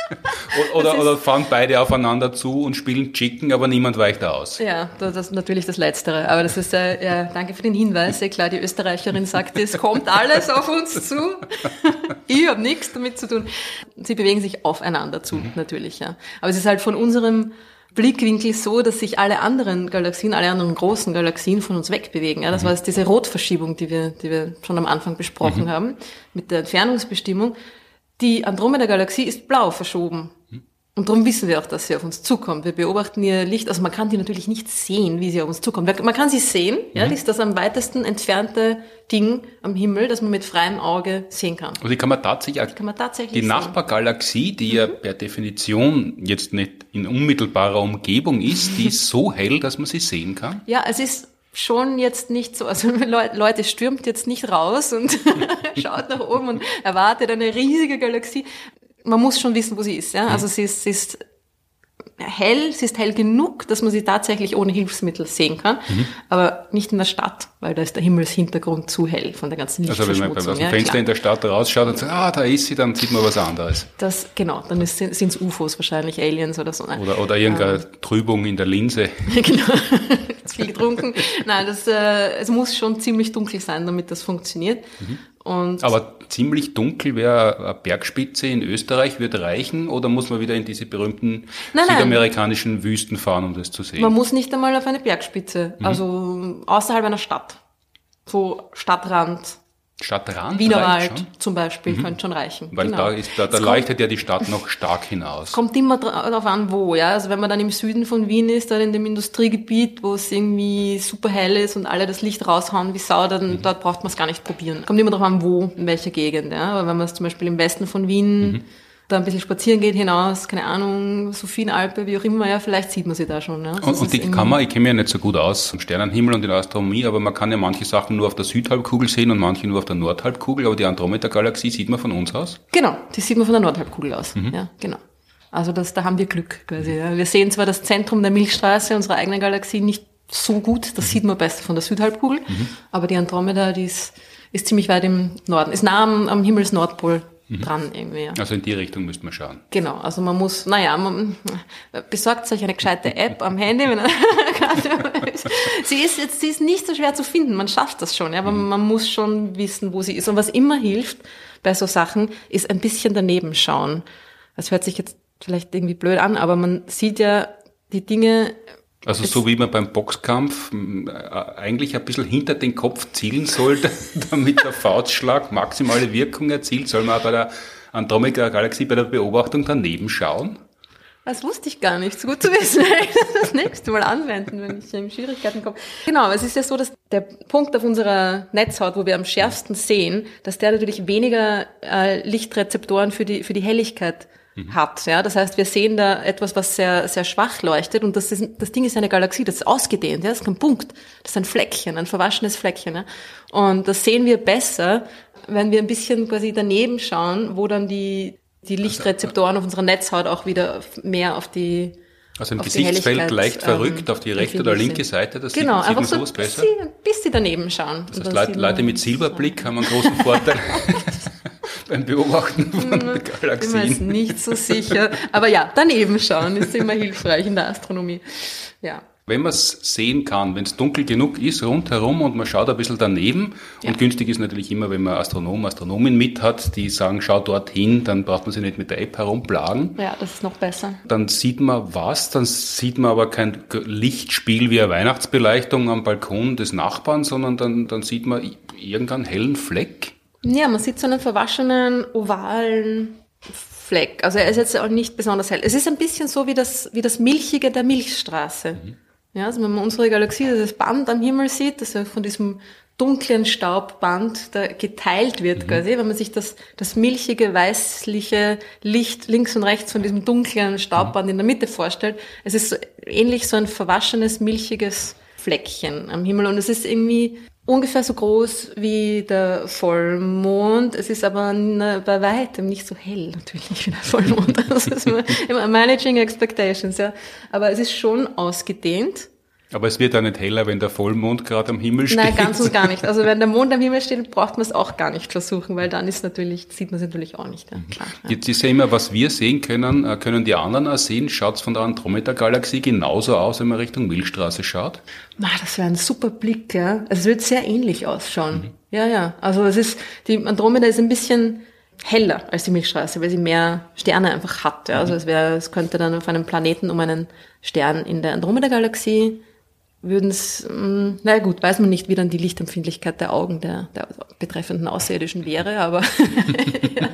<laughs> oder, oder fahren beide aufeinander zu und spielen Chicken, aber niemand weicht aus. Ja, das ist natürlich das Letztere. Aber das ist, äh, ja, danke für den Hinweis. Ja, klar, die Österreicherin sagt, es kommt alles auf uns zu. <laughs> ich habe nichts damit zu tun. Sie bewegen sich aufeinander zu, mhm. natürlich, ja. Aber es ist halt von unserem Blickwinkel so, dass sich alle anderen Galaxien, alle anderen großen Galaxien von uns wegbewegen. Ja, das mhm. war jetzt diese Rotverschiebung, die wir, die wir schon am Anfang besprochen mhm. haben, mit der Entfernungsbestimmung. Die Andromeda-Galaxie ist blau verschoben. Mhm. Und darum wissen wir auch, dass sie auf uns zukommt. Wir beobachten ihr Licht, also man kann die natürlich nicht sehen, wie sie auf uns zukommt. Man kann sie sehen, mhm. ja, die ist das am weitesten entfernte Ding am Himmel, das man mit freiem Auge sehen kann. Also die kann man tatsächlich, die, kann man tatsächlich die Nachbargalaxie, die mhm. ja per Definition jetzt nicht in unmittelbarer Umgebung ist, die ist <laughs> so hell, dass man sie sehen kann? Ja, es ist schon jetzt nicht so, also <laughs> Leute, stürmt jetzt nicht raus und <laughs> schaut nach oben und erwartet eine riesige Galaxie man muss schon wissen, wo sie ist. Ja? Also sie ist, sie ist hell, sie ist hell genug, dass man sie tatsächlich ohne Hilfsmittel sehen kann, mhm. aber nicht in der Stadt, weil da ist der Himmelshintergrund zu hell von der ganzen Lichtverschmutzung. Also wenn man aus dem Fenster ja, in der Stadt rausschaut und sagt, ah, da ist sie, dann sieht man was anderes. Das, genau, dann sind es UFOs wahrscheinlich, Aliens oder so. Oder, oder irgendeine ähm, Trübung in der Linse. <laughs> genau, viel getrunken. Nein, das, äh, es muss schon ziemlich dunkel sein, damit das funktioniert. Mhm. Und Aber ziemlich dunkel wäre eine Bergspitze in Österreich, wird reichen oder muss man wieder in diese berühmten nein, südamerikanischen nein. Wüsten fahren, um das zu sehen? Man muss nicht einmal auf eine Bergspitze, mhm. also außerhalb einer Stadt, so Stadtrand Stadtrand Wienerwald zum Beispiel mhm. könnte schon reichen. Weil genau. da, ist, da, da leuchtet ja die Stadt noch stark hinaus. Kommt immer darauf an, wo. Ja? Also wenn man dann im Süden von Wien ist, dann in dem Industriegebiet, wo es irgendwie super hell ist und alle das Licht raushauen wie Sau, dann mhm. dort braucht man es gar nicht probieren. Kommt immer darauf an, wo, in welcher Gegend. Ja? Aber wenn man es zum Beispiel im Westen von Wien mhm da ein bisschen spazieren geht hinaus, keine Ahnung, Sophienalpe, wie auch immer, ja, vielleicht sieht man sie da schon. Ja. Und, und die kann man, ich kenne mich ja nicht so gut aus im Sternenhimmel und in der Astronomie, aber man kann ja manche Sachen nur auf der Südhalbkugel sehen und manche nur auf der Nordhalbkugel, aber die Andromeda-Galaxie sieht man von uns aus? Genau, die sieht man von der Nordhalbkugel aus, mhm. ja, genau. Also das, da haben wir Glück quasi. Ja. Wir sehen zwar das Zentrum der Milchstraße unserer eigenen Galaxie nicht so gut, das mhm. sieht man besser von der Südhalbkugel, mhm. aber die Andromeda, die ist, ist ziemlich weit im Norden, ist nah am, am Himmelsnordpol mhm. dran irgendwie. Ja. Also in die Richtung müsste man schauen. Genau, also man muss, naja, man besorgt euch eine gescheite App am Handy. Wenn <laughs> sie ist jetzt, sie ist nicht so schwer zu finden, man schafft das schon, ja, aber mhm. man muss schon wissen, wo sie ist. Und was immer hilft bei so Sachen, ist ein bisschen daneben schauen. Das hört sich jetzt vielleicht irgendwie blöd an, aber man sieht ja die Dinge also so wie man beim Boxkampf äh, eigentlich ein bisschen hinter den Kopf zielen sollte, <laughs> damit der Faustschlag maximale Wirkung erzielt, soll man bei der Andromeda-Galaxie bei der Beobachtung daneben schauen? Das wusste ich gar nicht. So gut zu wissen, <laughs> das nächste Mal anwenden, wenn ich in Schwierigkeiten komme. Genau, es ist ja so, dass der Punkt auf unserer Netzhaut, wo wir am schärfsten sehen, dass der natürlich weniger äh, Lichtrezeptoren für die, für die Helligkeit mhm. hat. Ja, das heißt, wir sehen da etwas, was sehr, sehr schwach leuchtet und das, ist, das Ding ist eine Galaxie, das ist ausgedehnt, ja, das ist kein Punkt, das ist ein Fleckchen, ein verwaschenes Fleckchen. Ja. Und das sehen wir besser, wenn wir ein bisschen quasi daneben schauen, wo dann die, die Lichtrezeptoren auf unserer Netzhaut auch wieder mehr auf die also im Gesichtsfeld leicht verrückt ähm, auf die rechte oder linke Seite, das genau, sieht, sieht man so besser. Bisschen, bis sie daneben schauen. Das heißt, Leute, Leute mit Silberblick haben einen großen <laughs> Vorteil. <laughs> <laughs> beim Beobachten von hm, Galaxien. Ich bin mir nicht so sicher. Aber ja, daneben schauen ist immer hilfreich in der Astronomie. Ja. Wenn man es sehen kann, wenn es dunkel genug ist rundherum und man schaut ein bisschen daneben, ja. und günstig ist natürlich immer, wenn man Astronom, Astronomin mit hat, die sagen, schau dorthin, dann braucht man sich nicht mit der App herumplagen. Ja, das ist noch besser. Dann sieht man was, dann sieht man aber kein Lichtspiel wie eine Weihnachtsbeleuchtung am Balkon des Nachbarn, sondern dann, dann sieht man irgendeinen hellen Fleck. Ja, man sieht so einen verwaschenen, ovalen Fleck. Also er ist jetzt auch nicht besonders hell. Es ist ein bisschen so wie das, wie das Milchige der Milchstraße. Mhm. Ja, also wenn man unsere Galaxie, das Band am Himmel sieht, das ja von diesem dunklen Staubband da geteilt wird mhm. quasi, wenn man sich das, das milchige, weißliche Licht links und rechts von diesem dunklen Staubband mhm. in der Mitte vorstellt. Es ist so ähnlich so ein verwaschenes, milchiges Fleckchen am Himmel und es ist irgendwie ungefähr so groß wie der Vollmond. Es ist aber bei weitem nicht so hell natürlich wie der Vollmond. <laughs> Das ist immer Managing Expectations, ja. Aber es ist schon ausgedehnt. Aber es wird auch nicht heller, wenn der Vollmond gerade am Himmel steht. Nein, ganz und gar nicht. Also wenn der <laughs> Mond am Himmel steht, braucht man es auch gar nicht versuchen, weil dann ist natürlich, sieht man es natürlich auch nicht. Ja, klar, ja. Jetzt ist ja immer, was wir sehen können, äh, können die anderen auch sehen. Schaut es von der Andromeda-Galaxie genauso aus, wenn man Richtung Milchstraße schaut? Na, das wäre ein super Blick, ja. Es wird sehr ähnlich ausschauen. Mhm. Ja, ja. Also es ist, die Andromeda ist ein bisschen heller als die Milchstraße, weil sie mehr Sterne einfach hat. Ja. Also es wäre, es könnte dann auf einem Planeten um einen Stern in der Andromeda-Galaxie würden es, mm, na gut, weiß man nicht, wie dann die Lichtempfindlichkeit der Augen der, der betreffenden Außerirdischen wäre, aber <laughs> ja.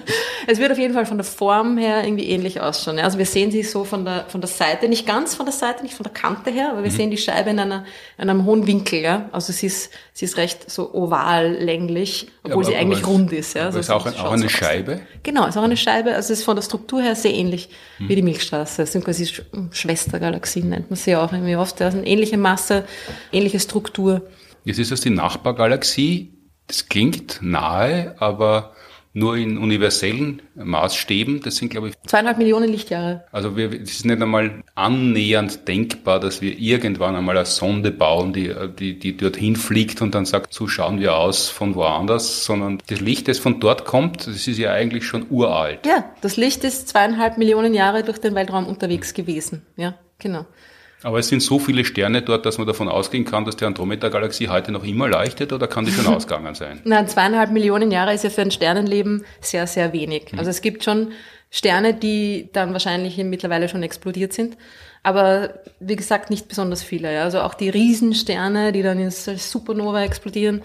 Es wird auf jeden Fall von der Form her irgendwie ähnlich ausschauen. Ja. Also wir sehen sie so von der, von der Seite, nicht ganz von der Seite, nicht von der Kante her, aber wir mhm. sehen die Scheibe in, einer, in einem hohen Winkel. Ja. Also sie ist, sie ist recht so oval, länglich, obwohl ja, sie eigentlich rund ist. Ja. Also ist auch, ein, auch eine Scheibe? Aus. Genau, ist auch eine Scheibe. Also es ist von der Struktur her sehr ähnlich mhm. wie die Milchstraße. Es sind quasi Schwestergalaxien, nennt man sie auch irgendwie oft. Das ist eine ähnliche Masse ähnliche Struktur. Jetzt ist das die Nachbargalaxie. Das klingt nahe, aber nur in universellen Maßstäben. Das sind, glaube ich, zweieinhalb Millionen Lichtjahre. Also wir, es ist nicht einmal annähernd denkbar, dass wir irgendwann einmal eine Sonde bauen, die, die, die dorthin fliegt und dann sagt, so schauen wir aus von woanders, sondern das Licht, das von dort kommt, das ist ja eigentlich schon uralt. Ja, das Licht ist zweieinhalb Millionen Jahre durch den Weltraum unterwegs gewesen. Ja, genau. Aber es sind so viele Sterne dort, dass man davon ausgehen kann, dass die Andromeda-Galaxie heute noch immer leuchtet oder kann die schon <laughs> ausgegangen sein? Nein, zweieinhalb Millionen Jahre ist ja für ein Sternenleben sehr, sehr wenig. Mhm. Also es gibt schon Sterne, die dann wahrscheinlich mittlerweile schon explodiert sind. Aber wie gesagt, nicht besonders viele. Ja. Also auch die Riesensterne, die dann in Supernova explodieren,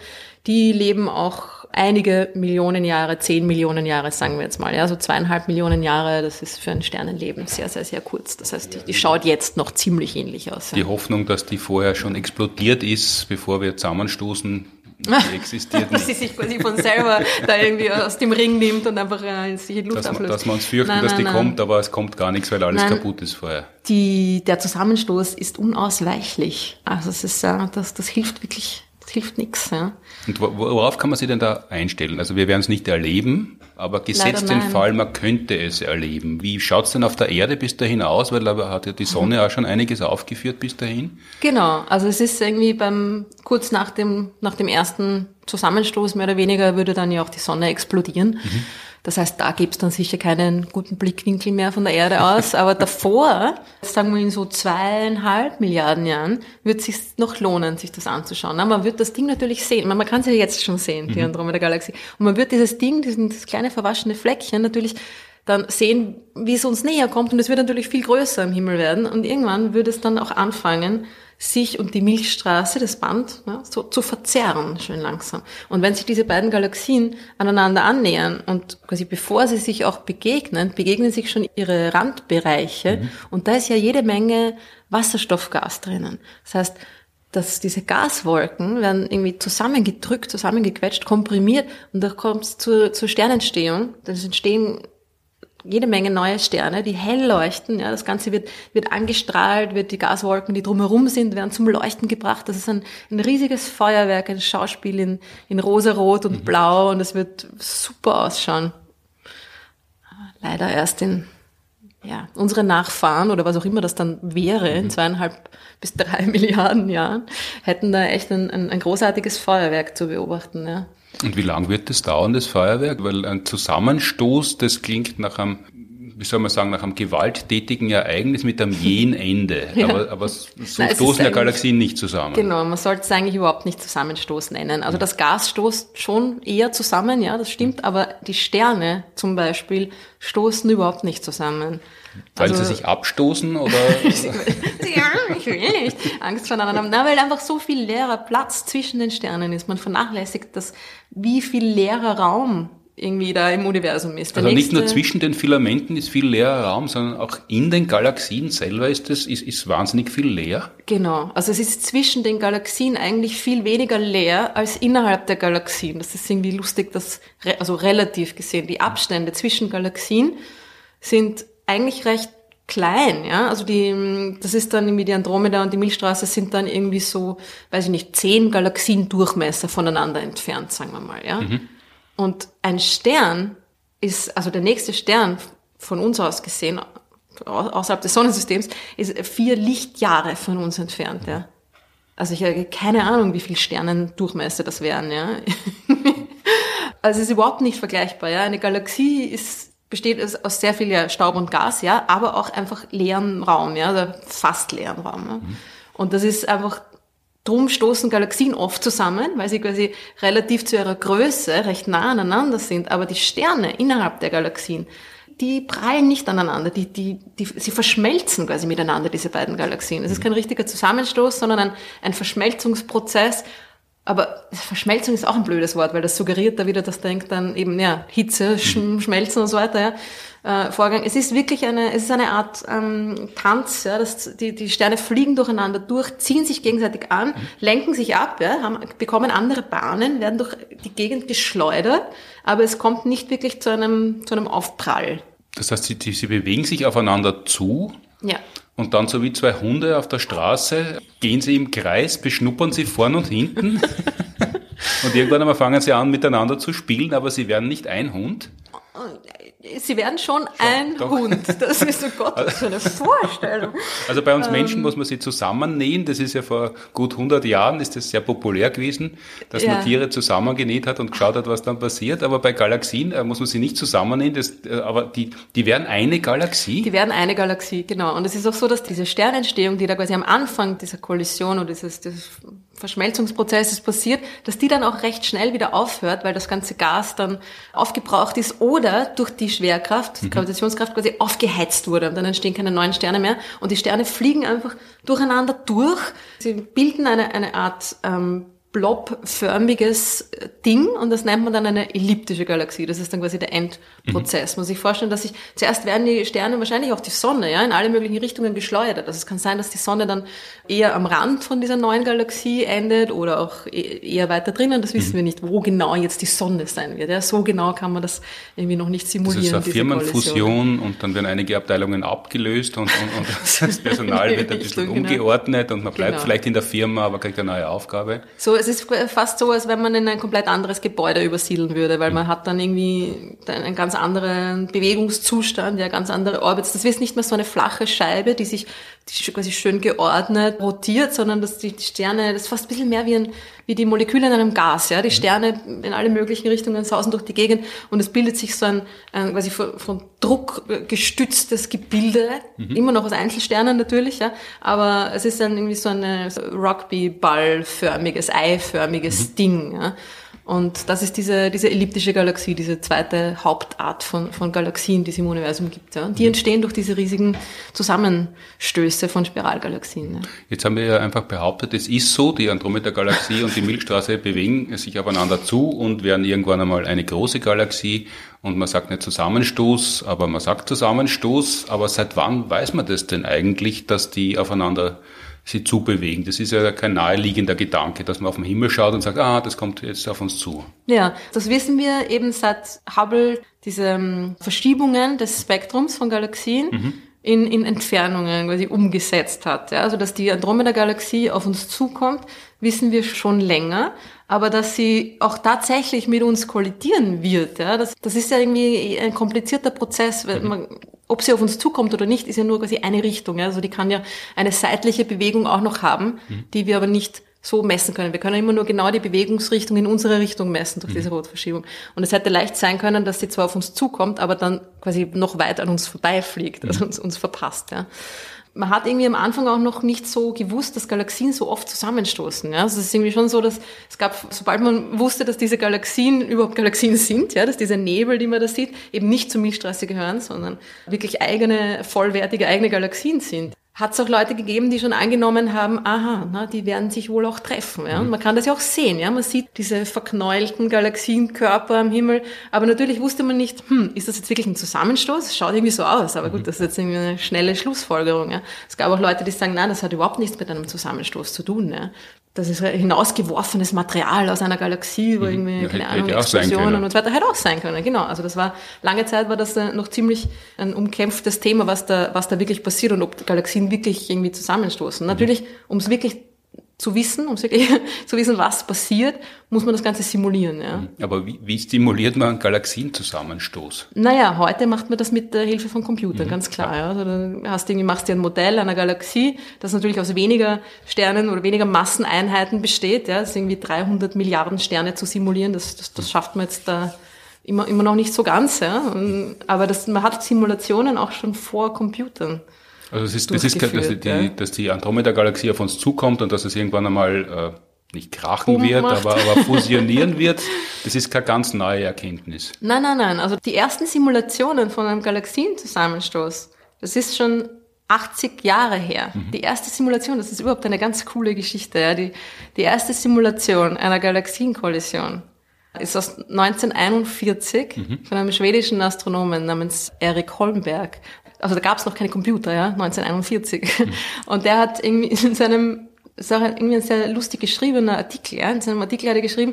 die leben auch einige Millionen Jahre, zehn Millionen Jahre, sagen wir jetzt mal. Ja, so zweieinhalb Millionen Jahre, das ist für ein Sternenleben sehr, sehr, sehr kurz. Das heißt, die, die schaut jetzt noch ziemlich ähnlich aus. Ja. Die Hoffnung, dass die vorher schon explodiert ist, bevor wir zusammenstoßen, die <laughs> existiert Dass sie sich quasi von selber da irgendwie aus dem Ring nimmt und einfach äh, sich in Luft dass auflöst. dass wir uns fürchten, nein, dass nein, die nein. kommt, aber es kommt gar nichts, weil alles kaputt ist vorher. Die, der Zusammenstoß ist unausweichlich. Also es ist, äh, das, das hilft wirklich das hilft nichts. Ja. Und worauf kann man sich denn da einstellen? Also wir werden es nicht erleben, aber gesetzt den Fall, man könnte es erleben. Wie schaut es denn auf der Erde bis dahin aus? Weil da hat ja die Sonne auch schon einiges aufgeführt bis dahin. Genau, also es ist irgendwie beim kurz nach dem, nach dem ersten Zusammenstoß mehr oder weniger würde dann ja auch die Sonne explodieren. Mhm. Das heißt, da gibt's dann sicher keinen guten Blickwinkel mehr von der Erde aus. Aber davor, sagen wir in so zweieinhalb Milliarden Jahren, wird es sich noch lohnen, sich das anzuschauen. man wird das Ding natürlich sehen. Man, kann es ja jetzt schon sehen, die mhm. Andromeda-Galaxie. Und man wird dieses Ding, dieses kleine verwaschene Fleckchen natürlich dann sehen, wie es uns näher kommt. Und es wird natürlich viel größer im Himmel werden. Und irgendwann wird es dann auch anfangen, sich und die Milchstraße, das Band, ja, so zu verzerren, schön langsam. Und wenn sich diese beiden Galaxien aneinander annähern und quasi bevor sie sich auch begegnen, begegnen sich schon ihre Randbereiche mhm. und da ist ja jede Menge Wasserstoffgas drinnen. Das heißt, dass diese Gaswolken werden irgendwie zusammengedrückt, zusammengequetscht, komprimiert und da kommt es zur, zur Sternentstehung. Das entstehen jede Menge neue Sterne, die hell leuchten. Ja, das Ganze wird, wird angestrahlt, wird die Gaswolken, die drumherum sind, werden zum Leuchten gebracht. Das ist ein, ein riesiges Feuerwerk, ein Schauspiel in, in rosa-rot und mhm. blau und es wird super ausschauen. Leider erst in ja, unsere Nachfahren oder was auch immer das dann wäre, in mhm. zweieinhalb bis drei <laughs> Milliarden Jahren, hätten da echt ein, ein, ein großartiges Feuerwerk zu beobachten. Ja. Und wie lang wird das dauern, das Feuerwerk? Weil ein Zusammenstoß, das klingt nach einem wie soll man sagen, nach einem gewalttätigen Ereignis mit einem jähen <laughs> Ende. ja. Aber, aber so Nein, stoßen ja Galaxien nicht zusammen. Genau, man sollte es eigentlich überhaupt nicht Zusammenstoß nennen. Also das Gas stoßt schon eher zusammen, ja, das stimmt, aber die Sterne zum Beispiel stoßen überhaupt nicht zusammen. Weil also, sie sich abstoßen oder? <laughs> ja, ich will nicht Angst voneinander haben. Na, weil einfach so viel leerer Platz zwischen den Sternen ist. Man vernachlässigt das, wie viel leerer Raum irgendwie da im Universum ist. Der also nicht nur zwischen den Filamenten ist viel leerer Raum, sondern auch in den Galaxien selber ist es ist, ist wahnsinnig viel leer. Genau, also es ist zwischen den Galaxien eigentlich viel weniger leer als innerhalb der Galaxien. Das ist irgendwie lustig, dass also relativ gesehen die Abstände zwischen Galaxien sind eigentlich recht klein, ja. Also die, das ist dann irgendwie die Andromeda und die Milchstraße sind dann irgendwie so, weiß ich nicht, zehn Galaxien Durchmesser voneinander entfernt, sagen wir mal, ja. Mhm. Und ein Stern ist, also der nächste Stern von uns aus gesehen, außerhalb des Sonnensystems, ist vier Lichtjahre von uns entfernt, ja. Also ich habe keine Ahnung, wie viel Sternendurchmesser das wären, ja. <laughs> also es ist überhaupt nicht vergleichbar, ja. Eine Galaxie ist besteht aus sehr viel ja, Staub und Gas, ja, aber auch einfach leeren Raum, ja, oder fast leeren Raum. Ja. Mhm. Und das ist einfach Drum stoßen Galaxien oft zusammen, weil sie quasi relativ zu ihrer Größe recht nah aneinander sind. Aber die Sterne innerhalb der Galaxien, die prallen nicht aneinander. Die, die, die, sie verschmelzen quasi miteinander, diese beiden Galaxien. Es ist kein richtiger Zusammenstoß, sondern ein, ein Verschmelzungsprozess. Aber Verschmelzung ist auch ein blödes Wort, weil das suggeriert da wieder, dass denkt dann eben, ja, Hitze, Schmelzen und so weiter, ja äh, Vorgang. Es ist wirklich eine, es ist eine Art ähm, Tanz, ja, dass die, die Sterne fliegen durcheinander durch, ziehen sich gegenseitig an, mhm. lenken sich ab, ja, haben, bekommen andere Bahnen, werden durch die Gegend geschleudert, aber es kommt nicht wirklich zu einem, zu einem Aufprall. Das heißt, sie, sie bewegen sich aufeinander zu. Ja. Und dann so wie zwei Hunde auf der Straße gehen sie im Kreis, beschnuppern sie vorn und hinten. <laughs> und irgendwann einmal fangen sie an, miteinander zu spielen, aber sie werden nicht ein Hund. Sie werden schon ein doch. Hund. Das ist so Gott, was für eine Vorstellung. Also bei uns Menschen ähm, muss man sie zusammennähen. Das ist ja vor gut 100 Jahren ist das sehr populär gewesen, dass ja. man Tiere zusammengenäht hat und geschaut hat, was dann passiert. Aber bei Galaxien äh, muss man sie nicht zusammennähen. Das, äh, aber die, die werden eine Galaxie. Die werden eine Galaxie, genau. Und es ist auch so, dass diese Sternentstehung, die da quasi am Anfang dieser Kollision oder dieses, dieses Verschmelzungsprozesses passiert, dass die dann auch recht schnell wieder aufhört, weil das ganze Gas dann aufgebraucht ist oder durch die Schwerkraft, mhm. Gravitationskraft quasi aufgeheizt wurde und dann entstehen keine neuen Sterne mehr und die Sterne fliegen einfach durcheinander durch. Sie bilden eine, eine Art ähm, blobförmiges Ding und das nennt man dann eine elliptische Galaxie. Das ist dann quasi der Endprozess. Mhm. Muss ich vorstellen, dass sich zuerst werden die Sterne wahrscheinlich auch die Sonne, ja, in alle möglichen Richtungen geschleudert. Also es kann sein, dass die Sonne dann eher am Rand von dieser neuen Galaxie endet oder auch e-, eher weiter drinnen. Das wissen mhm. wir nicht, wo genau jetzt die Sonne sein wird. Ja, so genau kann man das irgendwie noch nicht simulieren. Das ist eine Firmenfusion und dann werden einige Abteilungen abgelöst und, und, und das <laughs> Personal wird ein bisschen genau. umgeordnet und man bleibt genau. vielleicht in der Firma, aber kriegt eine neue Aufgabe. So, es ist fast so, als wenn man in ein komplett anderes Gebäude übersiedeln würde, weil man hat dann irgendwie einen ganz anderen Bewegungszustand, ja, ganz andere Orbits. Das ist nicht mehr so eine flache Scheibe, die sich die quasi schön geordnet rotiert, sondern dass die Sterne, das ist fast ein bisschen mehr wie, ein, wie die Moleküle in einem Gas, ja. Die mhm. Sterne in alle möglichen Richtungen sausen durch die Gegend und es bildet sich so ein, ein quasi von, von Druck gestütztes Gebilde, mhm. immer noch aus Einzelsternen natürlich, ja. Aber es ist dann irgendwie so ein so Rugby-Ball-förmiges, eiförmiges mhm. Ding, ja. Und das ist diese, diese elliptische Galaxie, diese zweite Hauptart von, von Galaxien, die es im Universum gibt. Ja. Und die mhm. entstehen durch diese riesigen Zusammenstöße von Spiralgalaxien. Ja. Jetzt haben wir ja einfach behauptet, es ist so, die Andromeda-Galaxie und die Milchstraße bewegen sich aufeinander zu und werden irgendwann einmal eine große Galaxie. Und man sagt nicht Zusammenstoß, aber man sagt Zusammenstoß. Aber seit wann weiß man das denn eigentlich, dass die aufeinander sie zubewegen. Das ist ja kein naheliegender Gedanke, dass man auf den Himmel schaut und sagt, ah, das kommt jetzt auf uns zu. Ja, das wissen wir eben seit Hubble diese ähm, Verschiebungen des Spektrums von Galaxien mhm. in, in Entfernungen quasi umgesetzt hat. Ja, also dass die Andromeda-Galaxie auf uns zukommt, wissen wir schon länger. Aber dass sie auch tatsächlich mit uns kollidieren wird, ja, das, das ist ja irgendwie ein komplizierter Prozess. Weil mhm. man, ob sie auf uns zukommt oder nicht, ist ja nur quasi eine Richtung. Also die kann ja eine seitliche Bewegung auch noch haben, mhm. die wir aber nicht so messen können. Wir können immer nur genau die Bewegungsrichtung in unsere Richtung messen durch mhm. diese Rotverschiebung. Und es hätte leicht sein können, dass sie zwar auf uns zukommt, aber dann quasi noch weit an uns vorbeifliegt, also mhm. uns, uns verpasst. Ja man hat irgendwie am Anfang auch noch nicht so gewusst, dass Galaxien so oft zusammenstoßen. Ja? Also es ist irgendwie schon so, dass es gab, sobald man wusste, dass diese Galaxien überhaupt Galaxien sind, ja, dass diese Nebel, die man da sieht, eben nicht zur Milchstraße gehören, sondern wirklich eigene, vollwertige eigene Galaxien sind hat es auch Leute gegeben, die schon angenommen haben, aha, na, die werden sich wohl auch treffen. Ja? Und man kann das ja auch sehen. Ja? Man sieht diese verknäulten Galaxienkörper am Himmel. Aber natürlich wusste man nicht, hm, ist das jetzt wirklich ein Zusammenstoß? Schaut irgendwie so aus. Aber gut, mhm. das ist jetzt irgendwie eine schnelle Schlussfolgerung. Ja? Es gab auch Leute, die sagen, nein, das hat überhaupt nichts mit einem Zusammenstoß zu tun. Ja? Das ist hinausgeworfenes Material aus einer Galaxie, wo mhm. irgendwie, ja, keine Ahnung, Explosionen und so weiter, hätte auch sein können, genau. Also das war, lange Zeit war das noch ziemlich ein umkämpftes Thema, was da, was da wirklich passiert und ob Galaxien wirklich irgendwie zusammenstoßen. Natürlich, um es wirklich zu wissen, um wirklich <laughs> zu wissen, was passiert, muss man das Ganze simulieren. Ja. Mhm. Aber wie, wie simuliert man einen Galaxienzusammenstoß? Naja, heute macht man das mit der Hilfe von Computern, mhm. ganz klar. Ja. Also dann hast du irgendwie, machst dir ein Modell einer Galaxie, das natürlich aus weniger Sternen oder weniger Masseneinheiten besteht. Ja. Das ist irgendwie 300 Milliarden Sterne zu simulieren, das, das, das schafft man jetzt da immer, immer noch nicht so ganz. Ja. Und, aber das, man hat Simulationen auch schon vor Computern. Also es ist, das ist, dass die, ja. dass die Andromeda-Galaxie auf uns zukommt und dass es irgendwann einmal äh, nicht krachen Boom wird, aber, aber fusionieren <laughs> wird, das ist keine ganz neue Erkenntnis. Nein, nein, nein. Also die ersten Simulationen von einem Galaxienzusammenstoß, das ist schon 80 Jahre her. Mhm. Die erste Simulation, das ist überhaupt eine ganz coole Geschichte. Ja. Die, die erste Simulation einer Galaxienkollision ist aus 1941 mhm. von einem schwedischen Astronomen namens Erik Holmberg also da gab es noch keine Computer, ja, 1941. Mhm. <laughs> Und der hat irgendwie in seinem, das ist auch irgendwie ein sehr lustig geschriebener Artikel, ja, in seinem Artikel hat er geschrieben,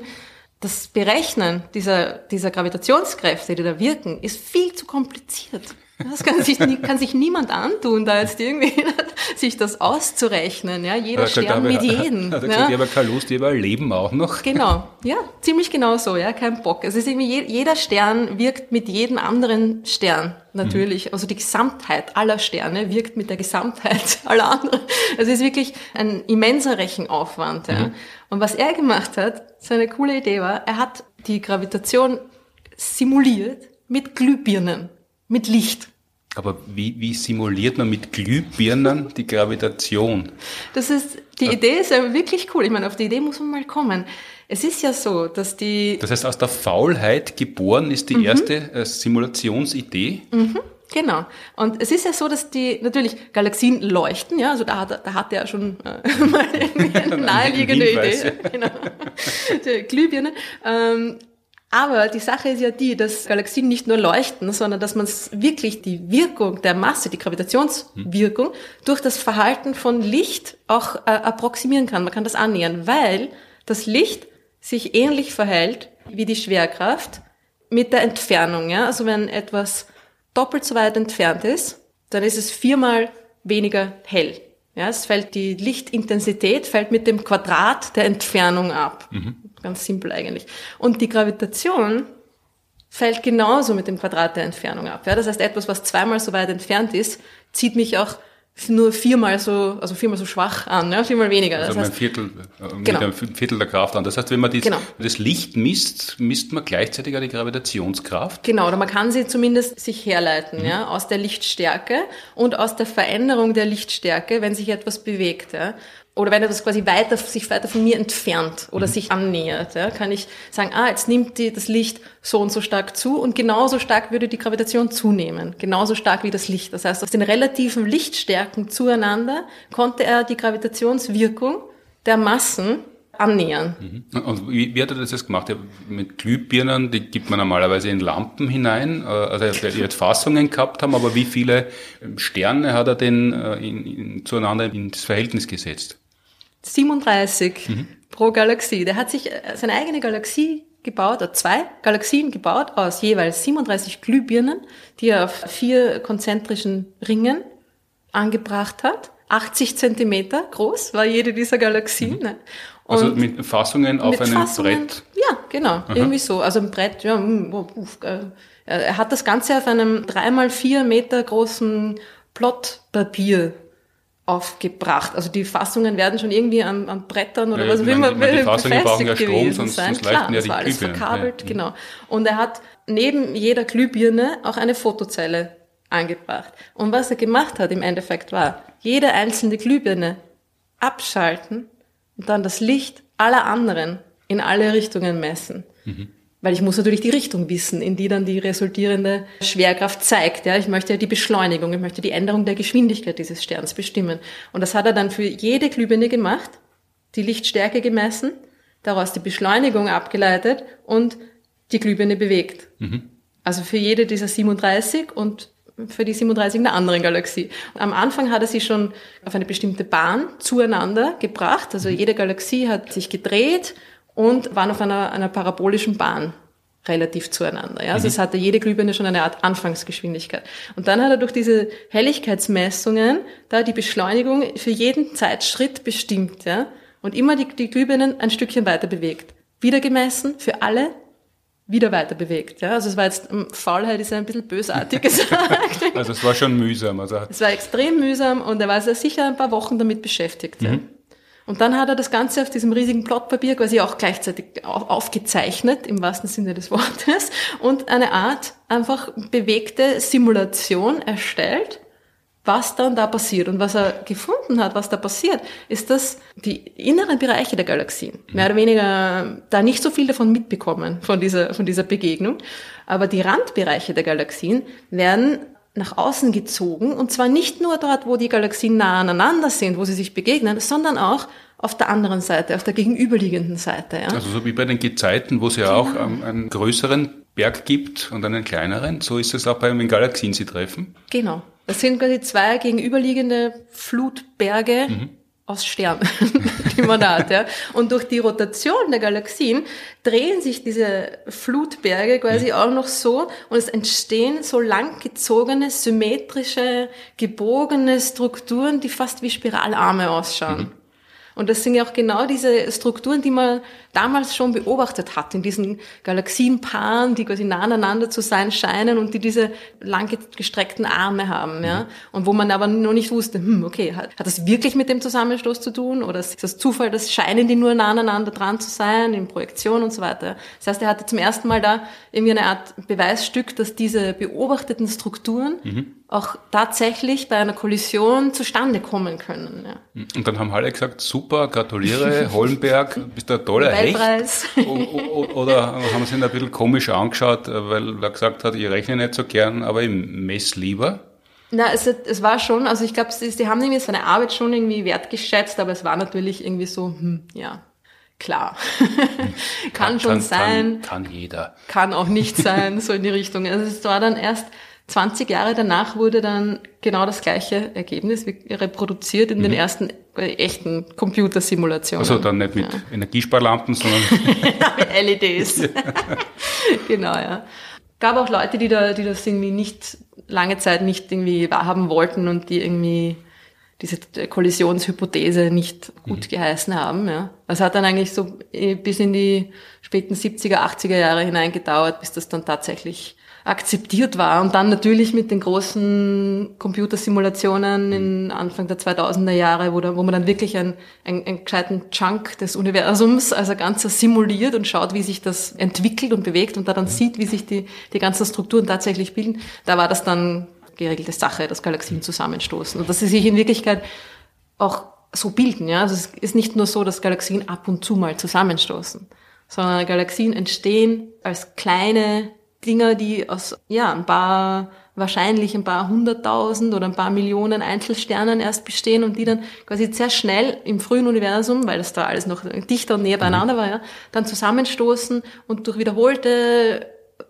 das Berechnen dieser, dieser Gravitationskräfte, die da wirken, ist viel zu kompliziert. Das kann sich, kann sich niemand antun, da jetzt irgendwie <laughs> sich das auszurechnen. Ja, jeder Stern mit jedem. Hat er gesagt, ja. aber keine Lust, die überleben auch noch. Genau, ja, ziemlich genau so, ja, kein Bock. Es ist irgendwie, jeder Stern wirkt mit jedem anderen Stern, natürlich. Mhm. Also die Gesamtheit aller Sterne wirkt mit der Gesamtheit <laughs> aller anderen. Es ist wirklich ein immenser Rechenaufwand. Ja. Mhm. Und was er gemacht hat, seine coole Idee war, er hat die Gravitation simuliert mit Glühbirnen, mit Licht. Aber wie, wie simuliert man mit Glühbirnen die Gravitation? Das ist, die Idee ist ja wirklich cool. Ich meine, auf die Idee muss man mal kommen. Es ist ja so, dass die... Das heißt, aus der Faulheit geboren ist die mhm. erste äh, Simulationsidee? Mhm. Genau. Und es ist ja so, dass die natürlich Galaxien leuchten, ja, also da hat, da hat er schon äh, <laughs> mal <laughs> eine naheliegende Idee. Genau. <laughs> Die Glühbirne. Ähm, aber die Sache ist ja die, dass Galaxien nicht nur leuchten, sondern dass man wirklich die Wirkung der Masse, die Gravitationswirkung, durch das Verhalten von Licht auch äh, approximieren kann. Man kann das annähern, weil das Licht sich ähnlich verhält wie die Schwerkraft mit der Entfernung. Ja? Also wenn etwas doppelt so weit entfernt ist, dann ist es viermal weniger hell. Ja, es fällt die Lichtintensität fällt mit dem Quadrat der Entfernung ab. Mhm. Ganz simpel eigentlich. Und die Gravitation fällt genauso mit dem Quadrat der Entfernung ab. Ja, das heißt, etwas, was zweimal so weit entfernt ist, zieht mich auch nur viermal so, also viermal so schwach an, ja, viermal weniger. Also das heißt, ein Viertel, äh, mit genau. einem Viertel der Kraft an. Das heißt, wenn man dies, genau. das Licht misst, misst man gleichzeitig auch die Gravitationskraft. Genau, oder man kann sie zumindest sich herleiten, mhm. ja, aus der Lichtstärke und aus der Veränderung der Lichtstärke, wenn sich etwas bewegt, ja oder wenn er das quasi weiter, sich weiter von mir entfernt oder mhm. sich annähert, ja, kann ich sagen, ah, jetzt nimmt die, das Licht so und so stark zu und genauso stark würde die Gravitation zunehmen, genauso stark wie das Licht. Das heißt, aus den relativen Lichtstärken zueinander konnte er die Gravitationswirkung der Massen annähern. Mhm. Und wie, wie hat er das jetzt gemacht? Mit Glühbirnen, die gibt man normalerweise in Lampen hinein. Äh, also er wird Fassungen gehabt haben, aber wie viele Sterne hat er denn äh, in, in, zueinander ins Verhältnis gesetzt? 37 mhm. pro Galaxie. Der hat sich äh, seine eigene Galaxie gebaut, oder zwei Galaxien gebaut aus jeweils 37 Glühbirnen, die er auf vier konzentrischen Ringen angebracht hat. 80 Zentimeter groß war jede dieser Galaxien. Mhm. Ne? also mit Fassungen auf mit einem Fassungen, Brett? Ja, genau, Aha. irgendwie so. Also ein Brett, ja, hm, äh, er hat das Ganze auf einem dreimal vier Meter großen Plottpapier aufgebracht. Also die Fassungen werden schon irgendwie an, an Brettern oder ja, was auch immer die <laughs> Fassungen brauchen ja Strom, sonst, sein. sonst Klar, ja das war alles Glühbirnen. verkabelt, ja. genau. Und er hat neben jeder Glühbirne auch eine Fotozelle angebracht. Und was er gemacht hat im Endeffekt war, jede einzelne Glühbirne abschalten und dann das Licht aller anderen in alle Richtungen messen. Mhm. Weil ich muss natürlich die Richtung wissen, in die dann die resultierende Schwerkraft zeigt. Ja, ich möchte ja die Beschleunigung, ich möchte die Änderung der Geschwindigkeit dieses Sterns bestimmen. Und das hat er dann für jede Glühbirne gemacht, die Lichtstärke gemessen, daraus die Beschleunigung abgeleitet und die Glühbirne bewegt. Mhm. Also für jede dieser 37 und für die 37 in der anderen Galaxie. Am Anfang hat er sie schon auf eine bestimmte Bahn zueinander gebracht. Also mhm. jede Galaxie hat sich gedreht und waren auf einer, einer parabolischen Bahn relativ zueinander. Ja? Also mhm. es hatte jede Glühbirne schon eine Art Anfangsgeschwindigkeit. Und dann hat er durch diese Helligkeitsmessungen da die Beschleunigung für jeden Zeitschritt bestimmt. Ja? und immer die, die Glühbirnen ein Stückchen weiter bewegt. Wieder gemessen für alle, wieder weiter bewegt. Ja? Also es war jetzt, Faulheit ist ein bisschen bösartig <laughs> gesagt. also es war schon mühsam. Also. Es war extrem mühsam und er war sehr sicher ein paar Wochen damit beschäftigt. Mhm. Ja? Und dann hat er das Ganze auf diesem riesigen Blattpapier quasi auch gleichzeitig aufgezeichnet, im wahrsten Sinne des Wortes, und eine Art einfach bewegte Simulation erstellt, was dann da passiert. Und was er gefunden hat, was da passiert, ist, dass die inneren Bereiche der Galaxien, mehr oder weniger da nicht so viel davon mitbekommen, von dieser, von dieser Begegnung, aber die Randbereiche der Galaxien werden nach außen gezogen und zwar nicht nur dort, wo die Galaxien nah aneinander sind, wo sie sich begegnen, sondern auch auf der anderen Seite, auf der gegenüberliegenden Seite. Ja. Also so wie bei den Gezeiten, wo es ja genau. auch einen größeren Berg gibt und einen kleineren, so ist es auch bei den Galaxien, sie treffen. Genau. Das sind quasi zwei gegenüberliegende Flutberge, mhm aus Sternen, <laughs> hat. Ja. Und durch die Rotation der Galaxien drehen sich diese Flutberge quasi mhm. auch noch so und es entstehen so langgezogene, symmetrische, gebogene Strukturen, die fast wie Spiralarme ausschauen. Mhm. Und das sind ja auch genau diese Strukturen, die man damals schon beobachtet hat, in diesen Galaxienpaaren, die quasi nah aneinander zu sein scheinen und die diese langgestreckten Arme haben, ja. Und wo man aber noch nicht wusste, hm, okay, hat, hat das wirklich mit dem Zusammenstoß zu tun oder ist das Zufall, das scheinen die nur nah aneinander dran zu sein, in Projektion und so weiter. Das heißt, er hatte zum ersten Mal da irgendwie eine Art Beweisstück, dass diese beobachteten Strukturen mhm auch tatsächlich bei einer Kollision zustande kommen können. Ja. Und dann haben alle gesagt, super, gratuliere, Hollenberg, <laughs> bist du ein toller Hecht. Oder haben sie ihn ein bisschen komisch angeschaut, weil er gesagt hat, ich rechne nicht so gern, aber ich messe lieber? Na, es, es war schon, also ich glaube, sie, sie haben irgendwie seine Arbeit schon irgendwie wertgeschätzt, aber es war natürlich irgendwie so, hm, ja, klar. <laughs> kann, kann, schon kann, sein. Kann, kann jeder. Kann auch nicht sein, so in die Richtung. Also es war dann erst 20 Jahre danach wurde dann genau das gleiche Ergebnis reproduziert in mhm. den ersten äh, echten Computersimulationen. Also dann nicht mit ja. Energiesparlampen, sondern <laughs> mit LEDs. <laughs> genau, ja. Gab auch Leute, die da, die das irgendwie nicht lange Zeit nicht irgendwie wahrhaben wollten und die irgendwie diese Kollisionshypothese nicht gut mhm. geheißen haben. Ja. Es hat dann eigentlich so äh, bis in die späten 70er, 80er Jahre hinein gedauert, bis das dann tatsächlich akzeptiert war. Und dann natürlich mit den großen Computersimulationen in Anfang der 2000er Jahre, wo, da, wo man dann wirklich einen, einen, einen gescheiten Chunk des Universums, also ganzer simuliert und schaut, wie sich das entwickelt und bewegt und da dann sieht, wie sich die, die ganzen Strukturen tatsächlich bilden. Da war das dann geregelte Sache, dass Galaxien zusammenstoßen. Und dass sie sich in Wirklichkeit auch so bilden. Ja? Also es ist nicht nur so, dass Galaxien ab und zu mal zusammenstoßen, sondern Galaxien entstehen als kleine Dinger, die aus ja ein paar wahrscheinlich ein paar hunderttausend oder ein paar Millionen Einzelsternen erst bestehen und die dann quasi sehr schnell im frühen Universum, weil das da alles noch dichter und näher beieinander war, ja, dann zusammenstoßen und durch wiederholte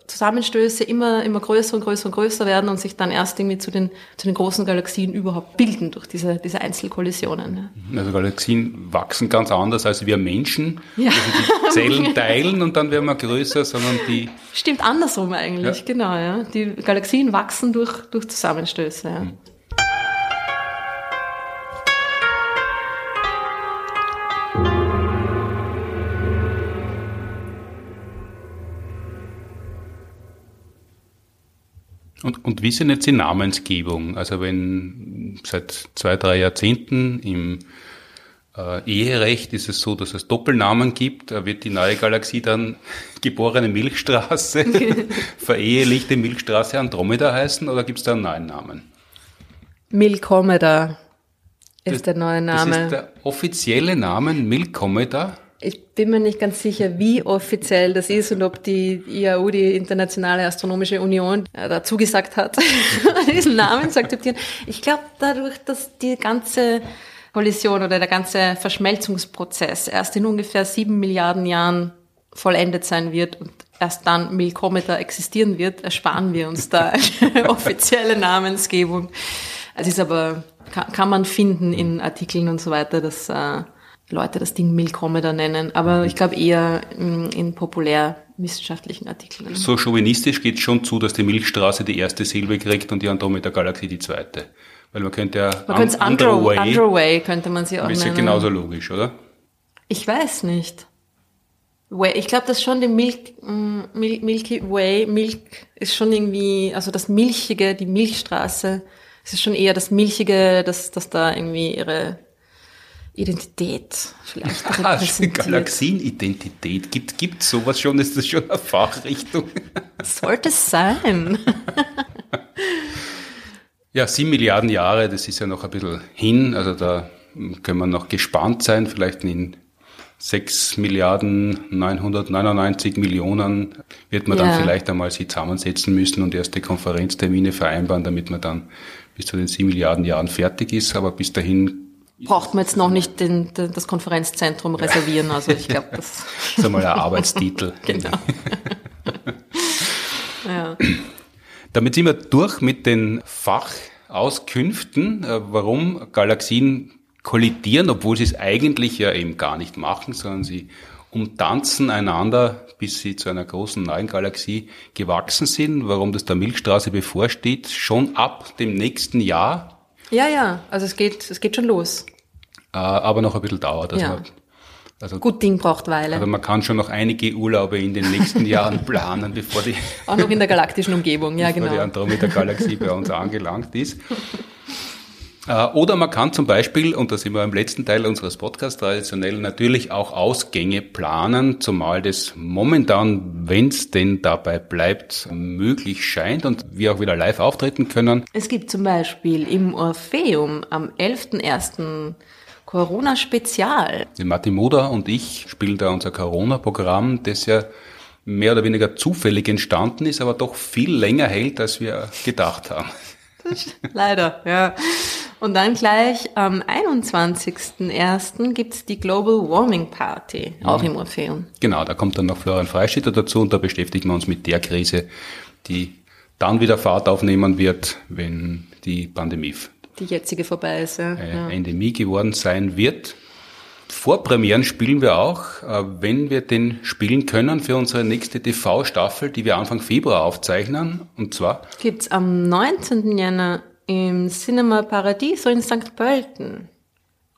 Zusammenstöße immer, immer größer und größer und größer werden und sich dann erst irgendwie zu den, zu den großen Galaxien überhaupt bilden durch diese, diese Einzelkollisionen. Ja. Also Galaxien wachsen ganz anders als wir Menschen. Ja. Also die Zellen <laughs> teilen und dann werden wir größer, sondern die... Stimmt andersrum eigentlich, ja. genau. Ja. Die Galaxien wachsen durch, durch Zusammenstöße. Ja. Mhm. Und, und wie denn jetzt die Namensgebung? Also wenn seit zwei, drei Jahrzehnten im äh, Eherecht ist es so, dass es Doppelnamen gibt, da wird die neue Galaxie dann <laughs> geborene Milchstraße, <laughs> verehelichte Milchstraße Andromeda heißen oder gibt es da einen neuen Namen? Milkomeda ist das, der neue Name. Das ist der offizielle Name Milkomeda? Ich bin mir nicht ganz sicher, wie offiziell das ist und ob die IAU, die Internationale Astronomische Union, äh, da zugesagt hat, <laughs> diesen Namen zu akzeptieren. Ich glaube, dadurch, dass die ganze Kollision oder der ganze Verschmelzungsprozess erst in ungefähr sieben Milliarden Jahren vollendet sein wird und erst dann Milkometer existieren wird, ersparen wir uns da eine <laughs> offizielle Namensgebung. Es ist aber, kann, man finden in Artikeln und so weiter, dass äh, Leute das Ding Milchkometer nennen, aber ich glaube eher in, in populärwissenschaftlichen Artikeln. So chauvinistisch geht es schon zu, dass die Milchstraße die erste Silbe kriegt und die Andromeda-Galaxie die zweite. Weil man könnte ja man könnte Underway, Underway könnte man sie auch nennen. Ist ja genauso logisch, oder? Ich weiß nicht. Way, ich glaube, dass schon die Milk, mm, Mil Milky Way, Milk ist schon irgendwie, also das Milchige, die Milchstraße, es ist schon eher das Milchige, dass, dass da irgendwie ihre Identität vielleicht <laughs> Galaxienidentität. Gibt gibt sowas schon? Ist das schon eine Fachrichtung? Sollte es sein. <laughs> ja, sieben Milliarden Jahre, das ist ja noch ein bisschen hin. Also da können wir noch gespannt sein. Vielleicht in 6 Milliarden 999 Millionen wird man Ja. dann vielleicht einmal sich zusammensetzen müssen und erste Konferenztermine vereinbaren, damit man dann bis zu den 7 Milliarden Jahren fertig ist. Aber bis dahin Braucht man jetzt noch nicht den, den, das Konferenzzentrum reservieren. Also ich glaube, das <laughs> ist einmal ein Arbeitstitel. <laughs> genau. <laughs> ja. Damit sind wir durch mit den Fachauskünften, äh, warum Galaxien kollidieren, obwohl sie es eigentlich ja eben gar nicht machen, sondern sie umtanzen einander, bis sie zu einer großen neuen Galaxie gewachsen sind, warum das der Milchstraße bevorsteht, schon ab dem nächsten Jahr, ja, ja, also es geht, es geht schon los. Äh, aber noch ein bisschen dauert. Also, Ja. man, also, Gut Ding braucht Weile. also man kann schon noch einige Urlaube in den nächsten Jahren <laughs> planen, bevor die <laughs> Auch noch in der galaktischen Umgebung, ja bevor die genau. Andromeda-Galaxie bei uns <laughs> angelangt ist. Äh, Oder man kann zum Beispiel, und da sind wir im letzten Teil unseres Podcasts traditionell, natürlich auch Ausgänge planen, zumal das momentan, wenn es denn dabei bleibt, möglich scheint und wir auch wieder live auftreten können. Es gibt zum Beispiel im Orpheum am 11.01. Corona-Spezial. Martin Moder und ich spielen da unser Corona-Programm, das ja mehr oder weniger zufällig entstanden ist, aber doch viel länger hält, als wir gedacht haben. Leider, ja. Und dann gleich am 21.01. gibt's die Global Warming Party, auch im Orpheum. Genau, da kommt dann noch Florian Freistetter dazu und da beschäftigen wir uns mit der Krise, die dann wieder Fahrt aufnehmen wird, wenn die Pandemie Die jetzige vorbei ist, ja. äh, ja. Endemie geworden sein wird. Vorpremieren spielen wir auch, äh, wenn wir den spielen können für unsere nächste TV-Staffel, die wir Anfang Februar aufzeichnen. Und zwar Gibt's am 19. Jänner im Cinema Paradiso in St. Pölten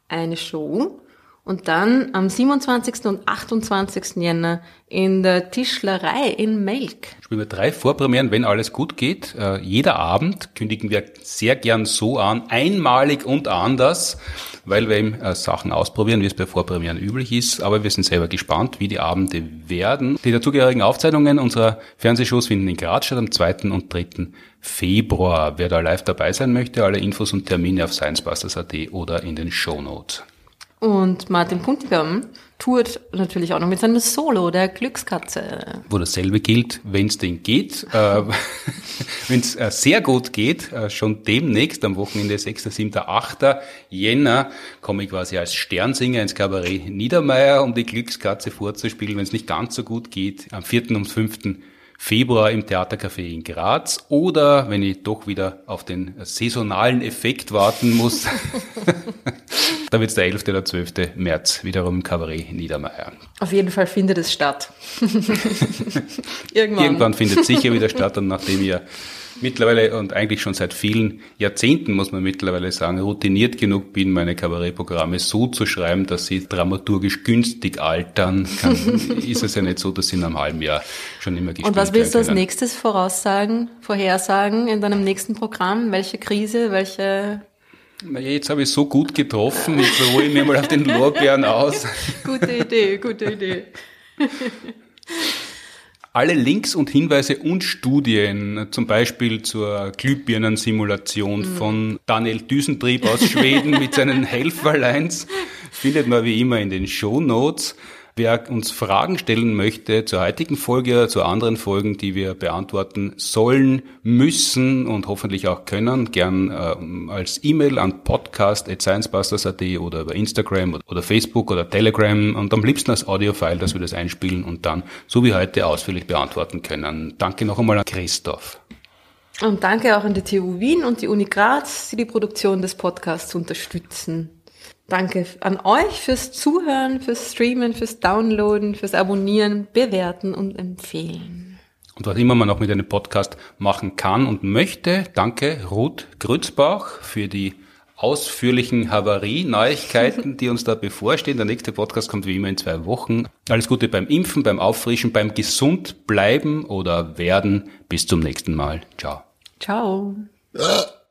eine Show. Und dann am 27. und 28. Jänner in der Tischlerei in Melk. spielen wir drei Vorpremieren, wenn alles gut geht. Äh, jeder Abend kündigen wir sehr gern so an, einmalig und anders, weil wir eben äh, Sachen ausprobieren, wie es bei Vorpremieren üblich ist. Aber wir sind selber gespannt, wie die Abende werden. Die dazugehörigen Aufzeichnungen unserer Fernsehshows finden in Graz statt am 2. und 3. Februar. Wer da live dabei sein möchte, alle Infos und Termine auf sciencebusters.at oder in den Shownotes. Und Martin Puntigam tourt natürlich auch noch mit seinem Solo, der Glückskatze. wo dasselbe gilt, wenn es denn geht. Äh, <laughs> wenn es äh, sehr gut geht, äh, schon demnächst am Wochenende 6., 7., 8. Jänner komme ich quasi als Sternsinger ins Kabarett Niedermeyer, um die Glückskatze vorzuspielen. Wenn es nicht ganz so gut geht, am 4. und 5. Februar im Theatercafé in Graz oder wenn ich doch wieder auf den saisonalen Effekt warten muss, <laughs> da wird es der 11. oder 12. März wiederum im Kabarett Niedermeyer. Auf jeden Fall findet es statt. <laughs> Irgendwann. Irgendwann findet es sicher wieder statt und nachdem ja mittlerweile und eigentlich schon seit vielen Jahrzehnten, muss man mittlerweile sagen, routiniert genug bin, meine Kabarettprogramme so zu schreiben, dass sie dramaturgisch günstig altern, kann, <laughs> ist es ja nicht so, dass sie in einem halben Jahr schon immer gespielt Und was willst du als nächstes voraussagen, vorhersagen in deinem nächsten Programm? Welche Krise, welche Na, Jetzt habe ich so gut getroffen, jetzt ruhe ich mir mal auf den <laughs> Lorbeeren aus. gute Idee, gute Idee. <laughs> Alle Links und Hinweise und Studien, zum Beispiel zur Glühbirnensimulation von Daniel Düsentrieb aus Schweden mit seinen <laughs> Helferlines, findet man wie immer in den Show Notes. Wer uns Fragen stellen möchte zur heutigen Folge oder zu anderen Folgen, die wir beantworten sollen, müssen und hoffentlich auch können, gern ähm, als E-Mail an podcast.sciencebusters.at oder über Instagram oder Facebook oder Telegram und am liebsten als Audiofile, dass wir das einspielen und dann, so wie heute, ausführlich beantworten können. Danke noch einmal an Christoph. Und danke auch an die TU Wien und die Uni Graz, die die Produktion des Podcasts unterstützen. Danke an euch fürs Zuhören, fürs Streamen, fürs Downloaden, fürs Abonnieren, Bewerten und Empfehlen. Und was immer man auch mit einem Podcast machen kann und möchte, danke Ruth Grützbach für die ausführlichen Havarie-Neuigkeiten, <laughs> die uns da bevorstehen. Der nächste Podcast kommt wie immer in zwei Wochen. Alles Gute beim Impfen, beim Auffrischen, beim gesund bleiben oder werden. Bis zum nächsten Mal. Ciao. Ciao. <laughs>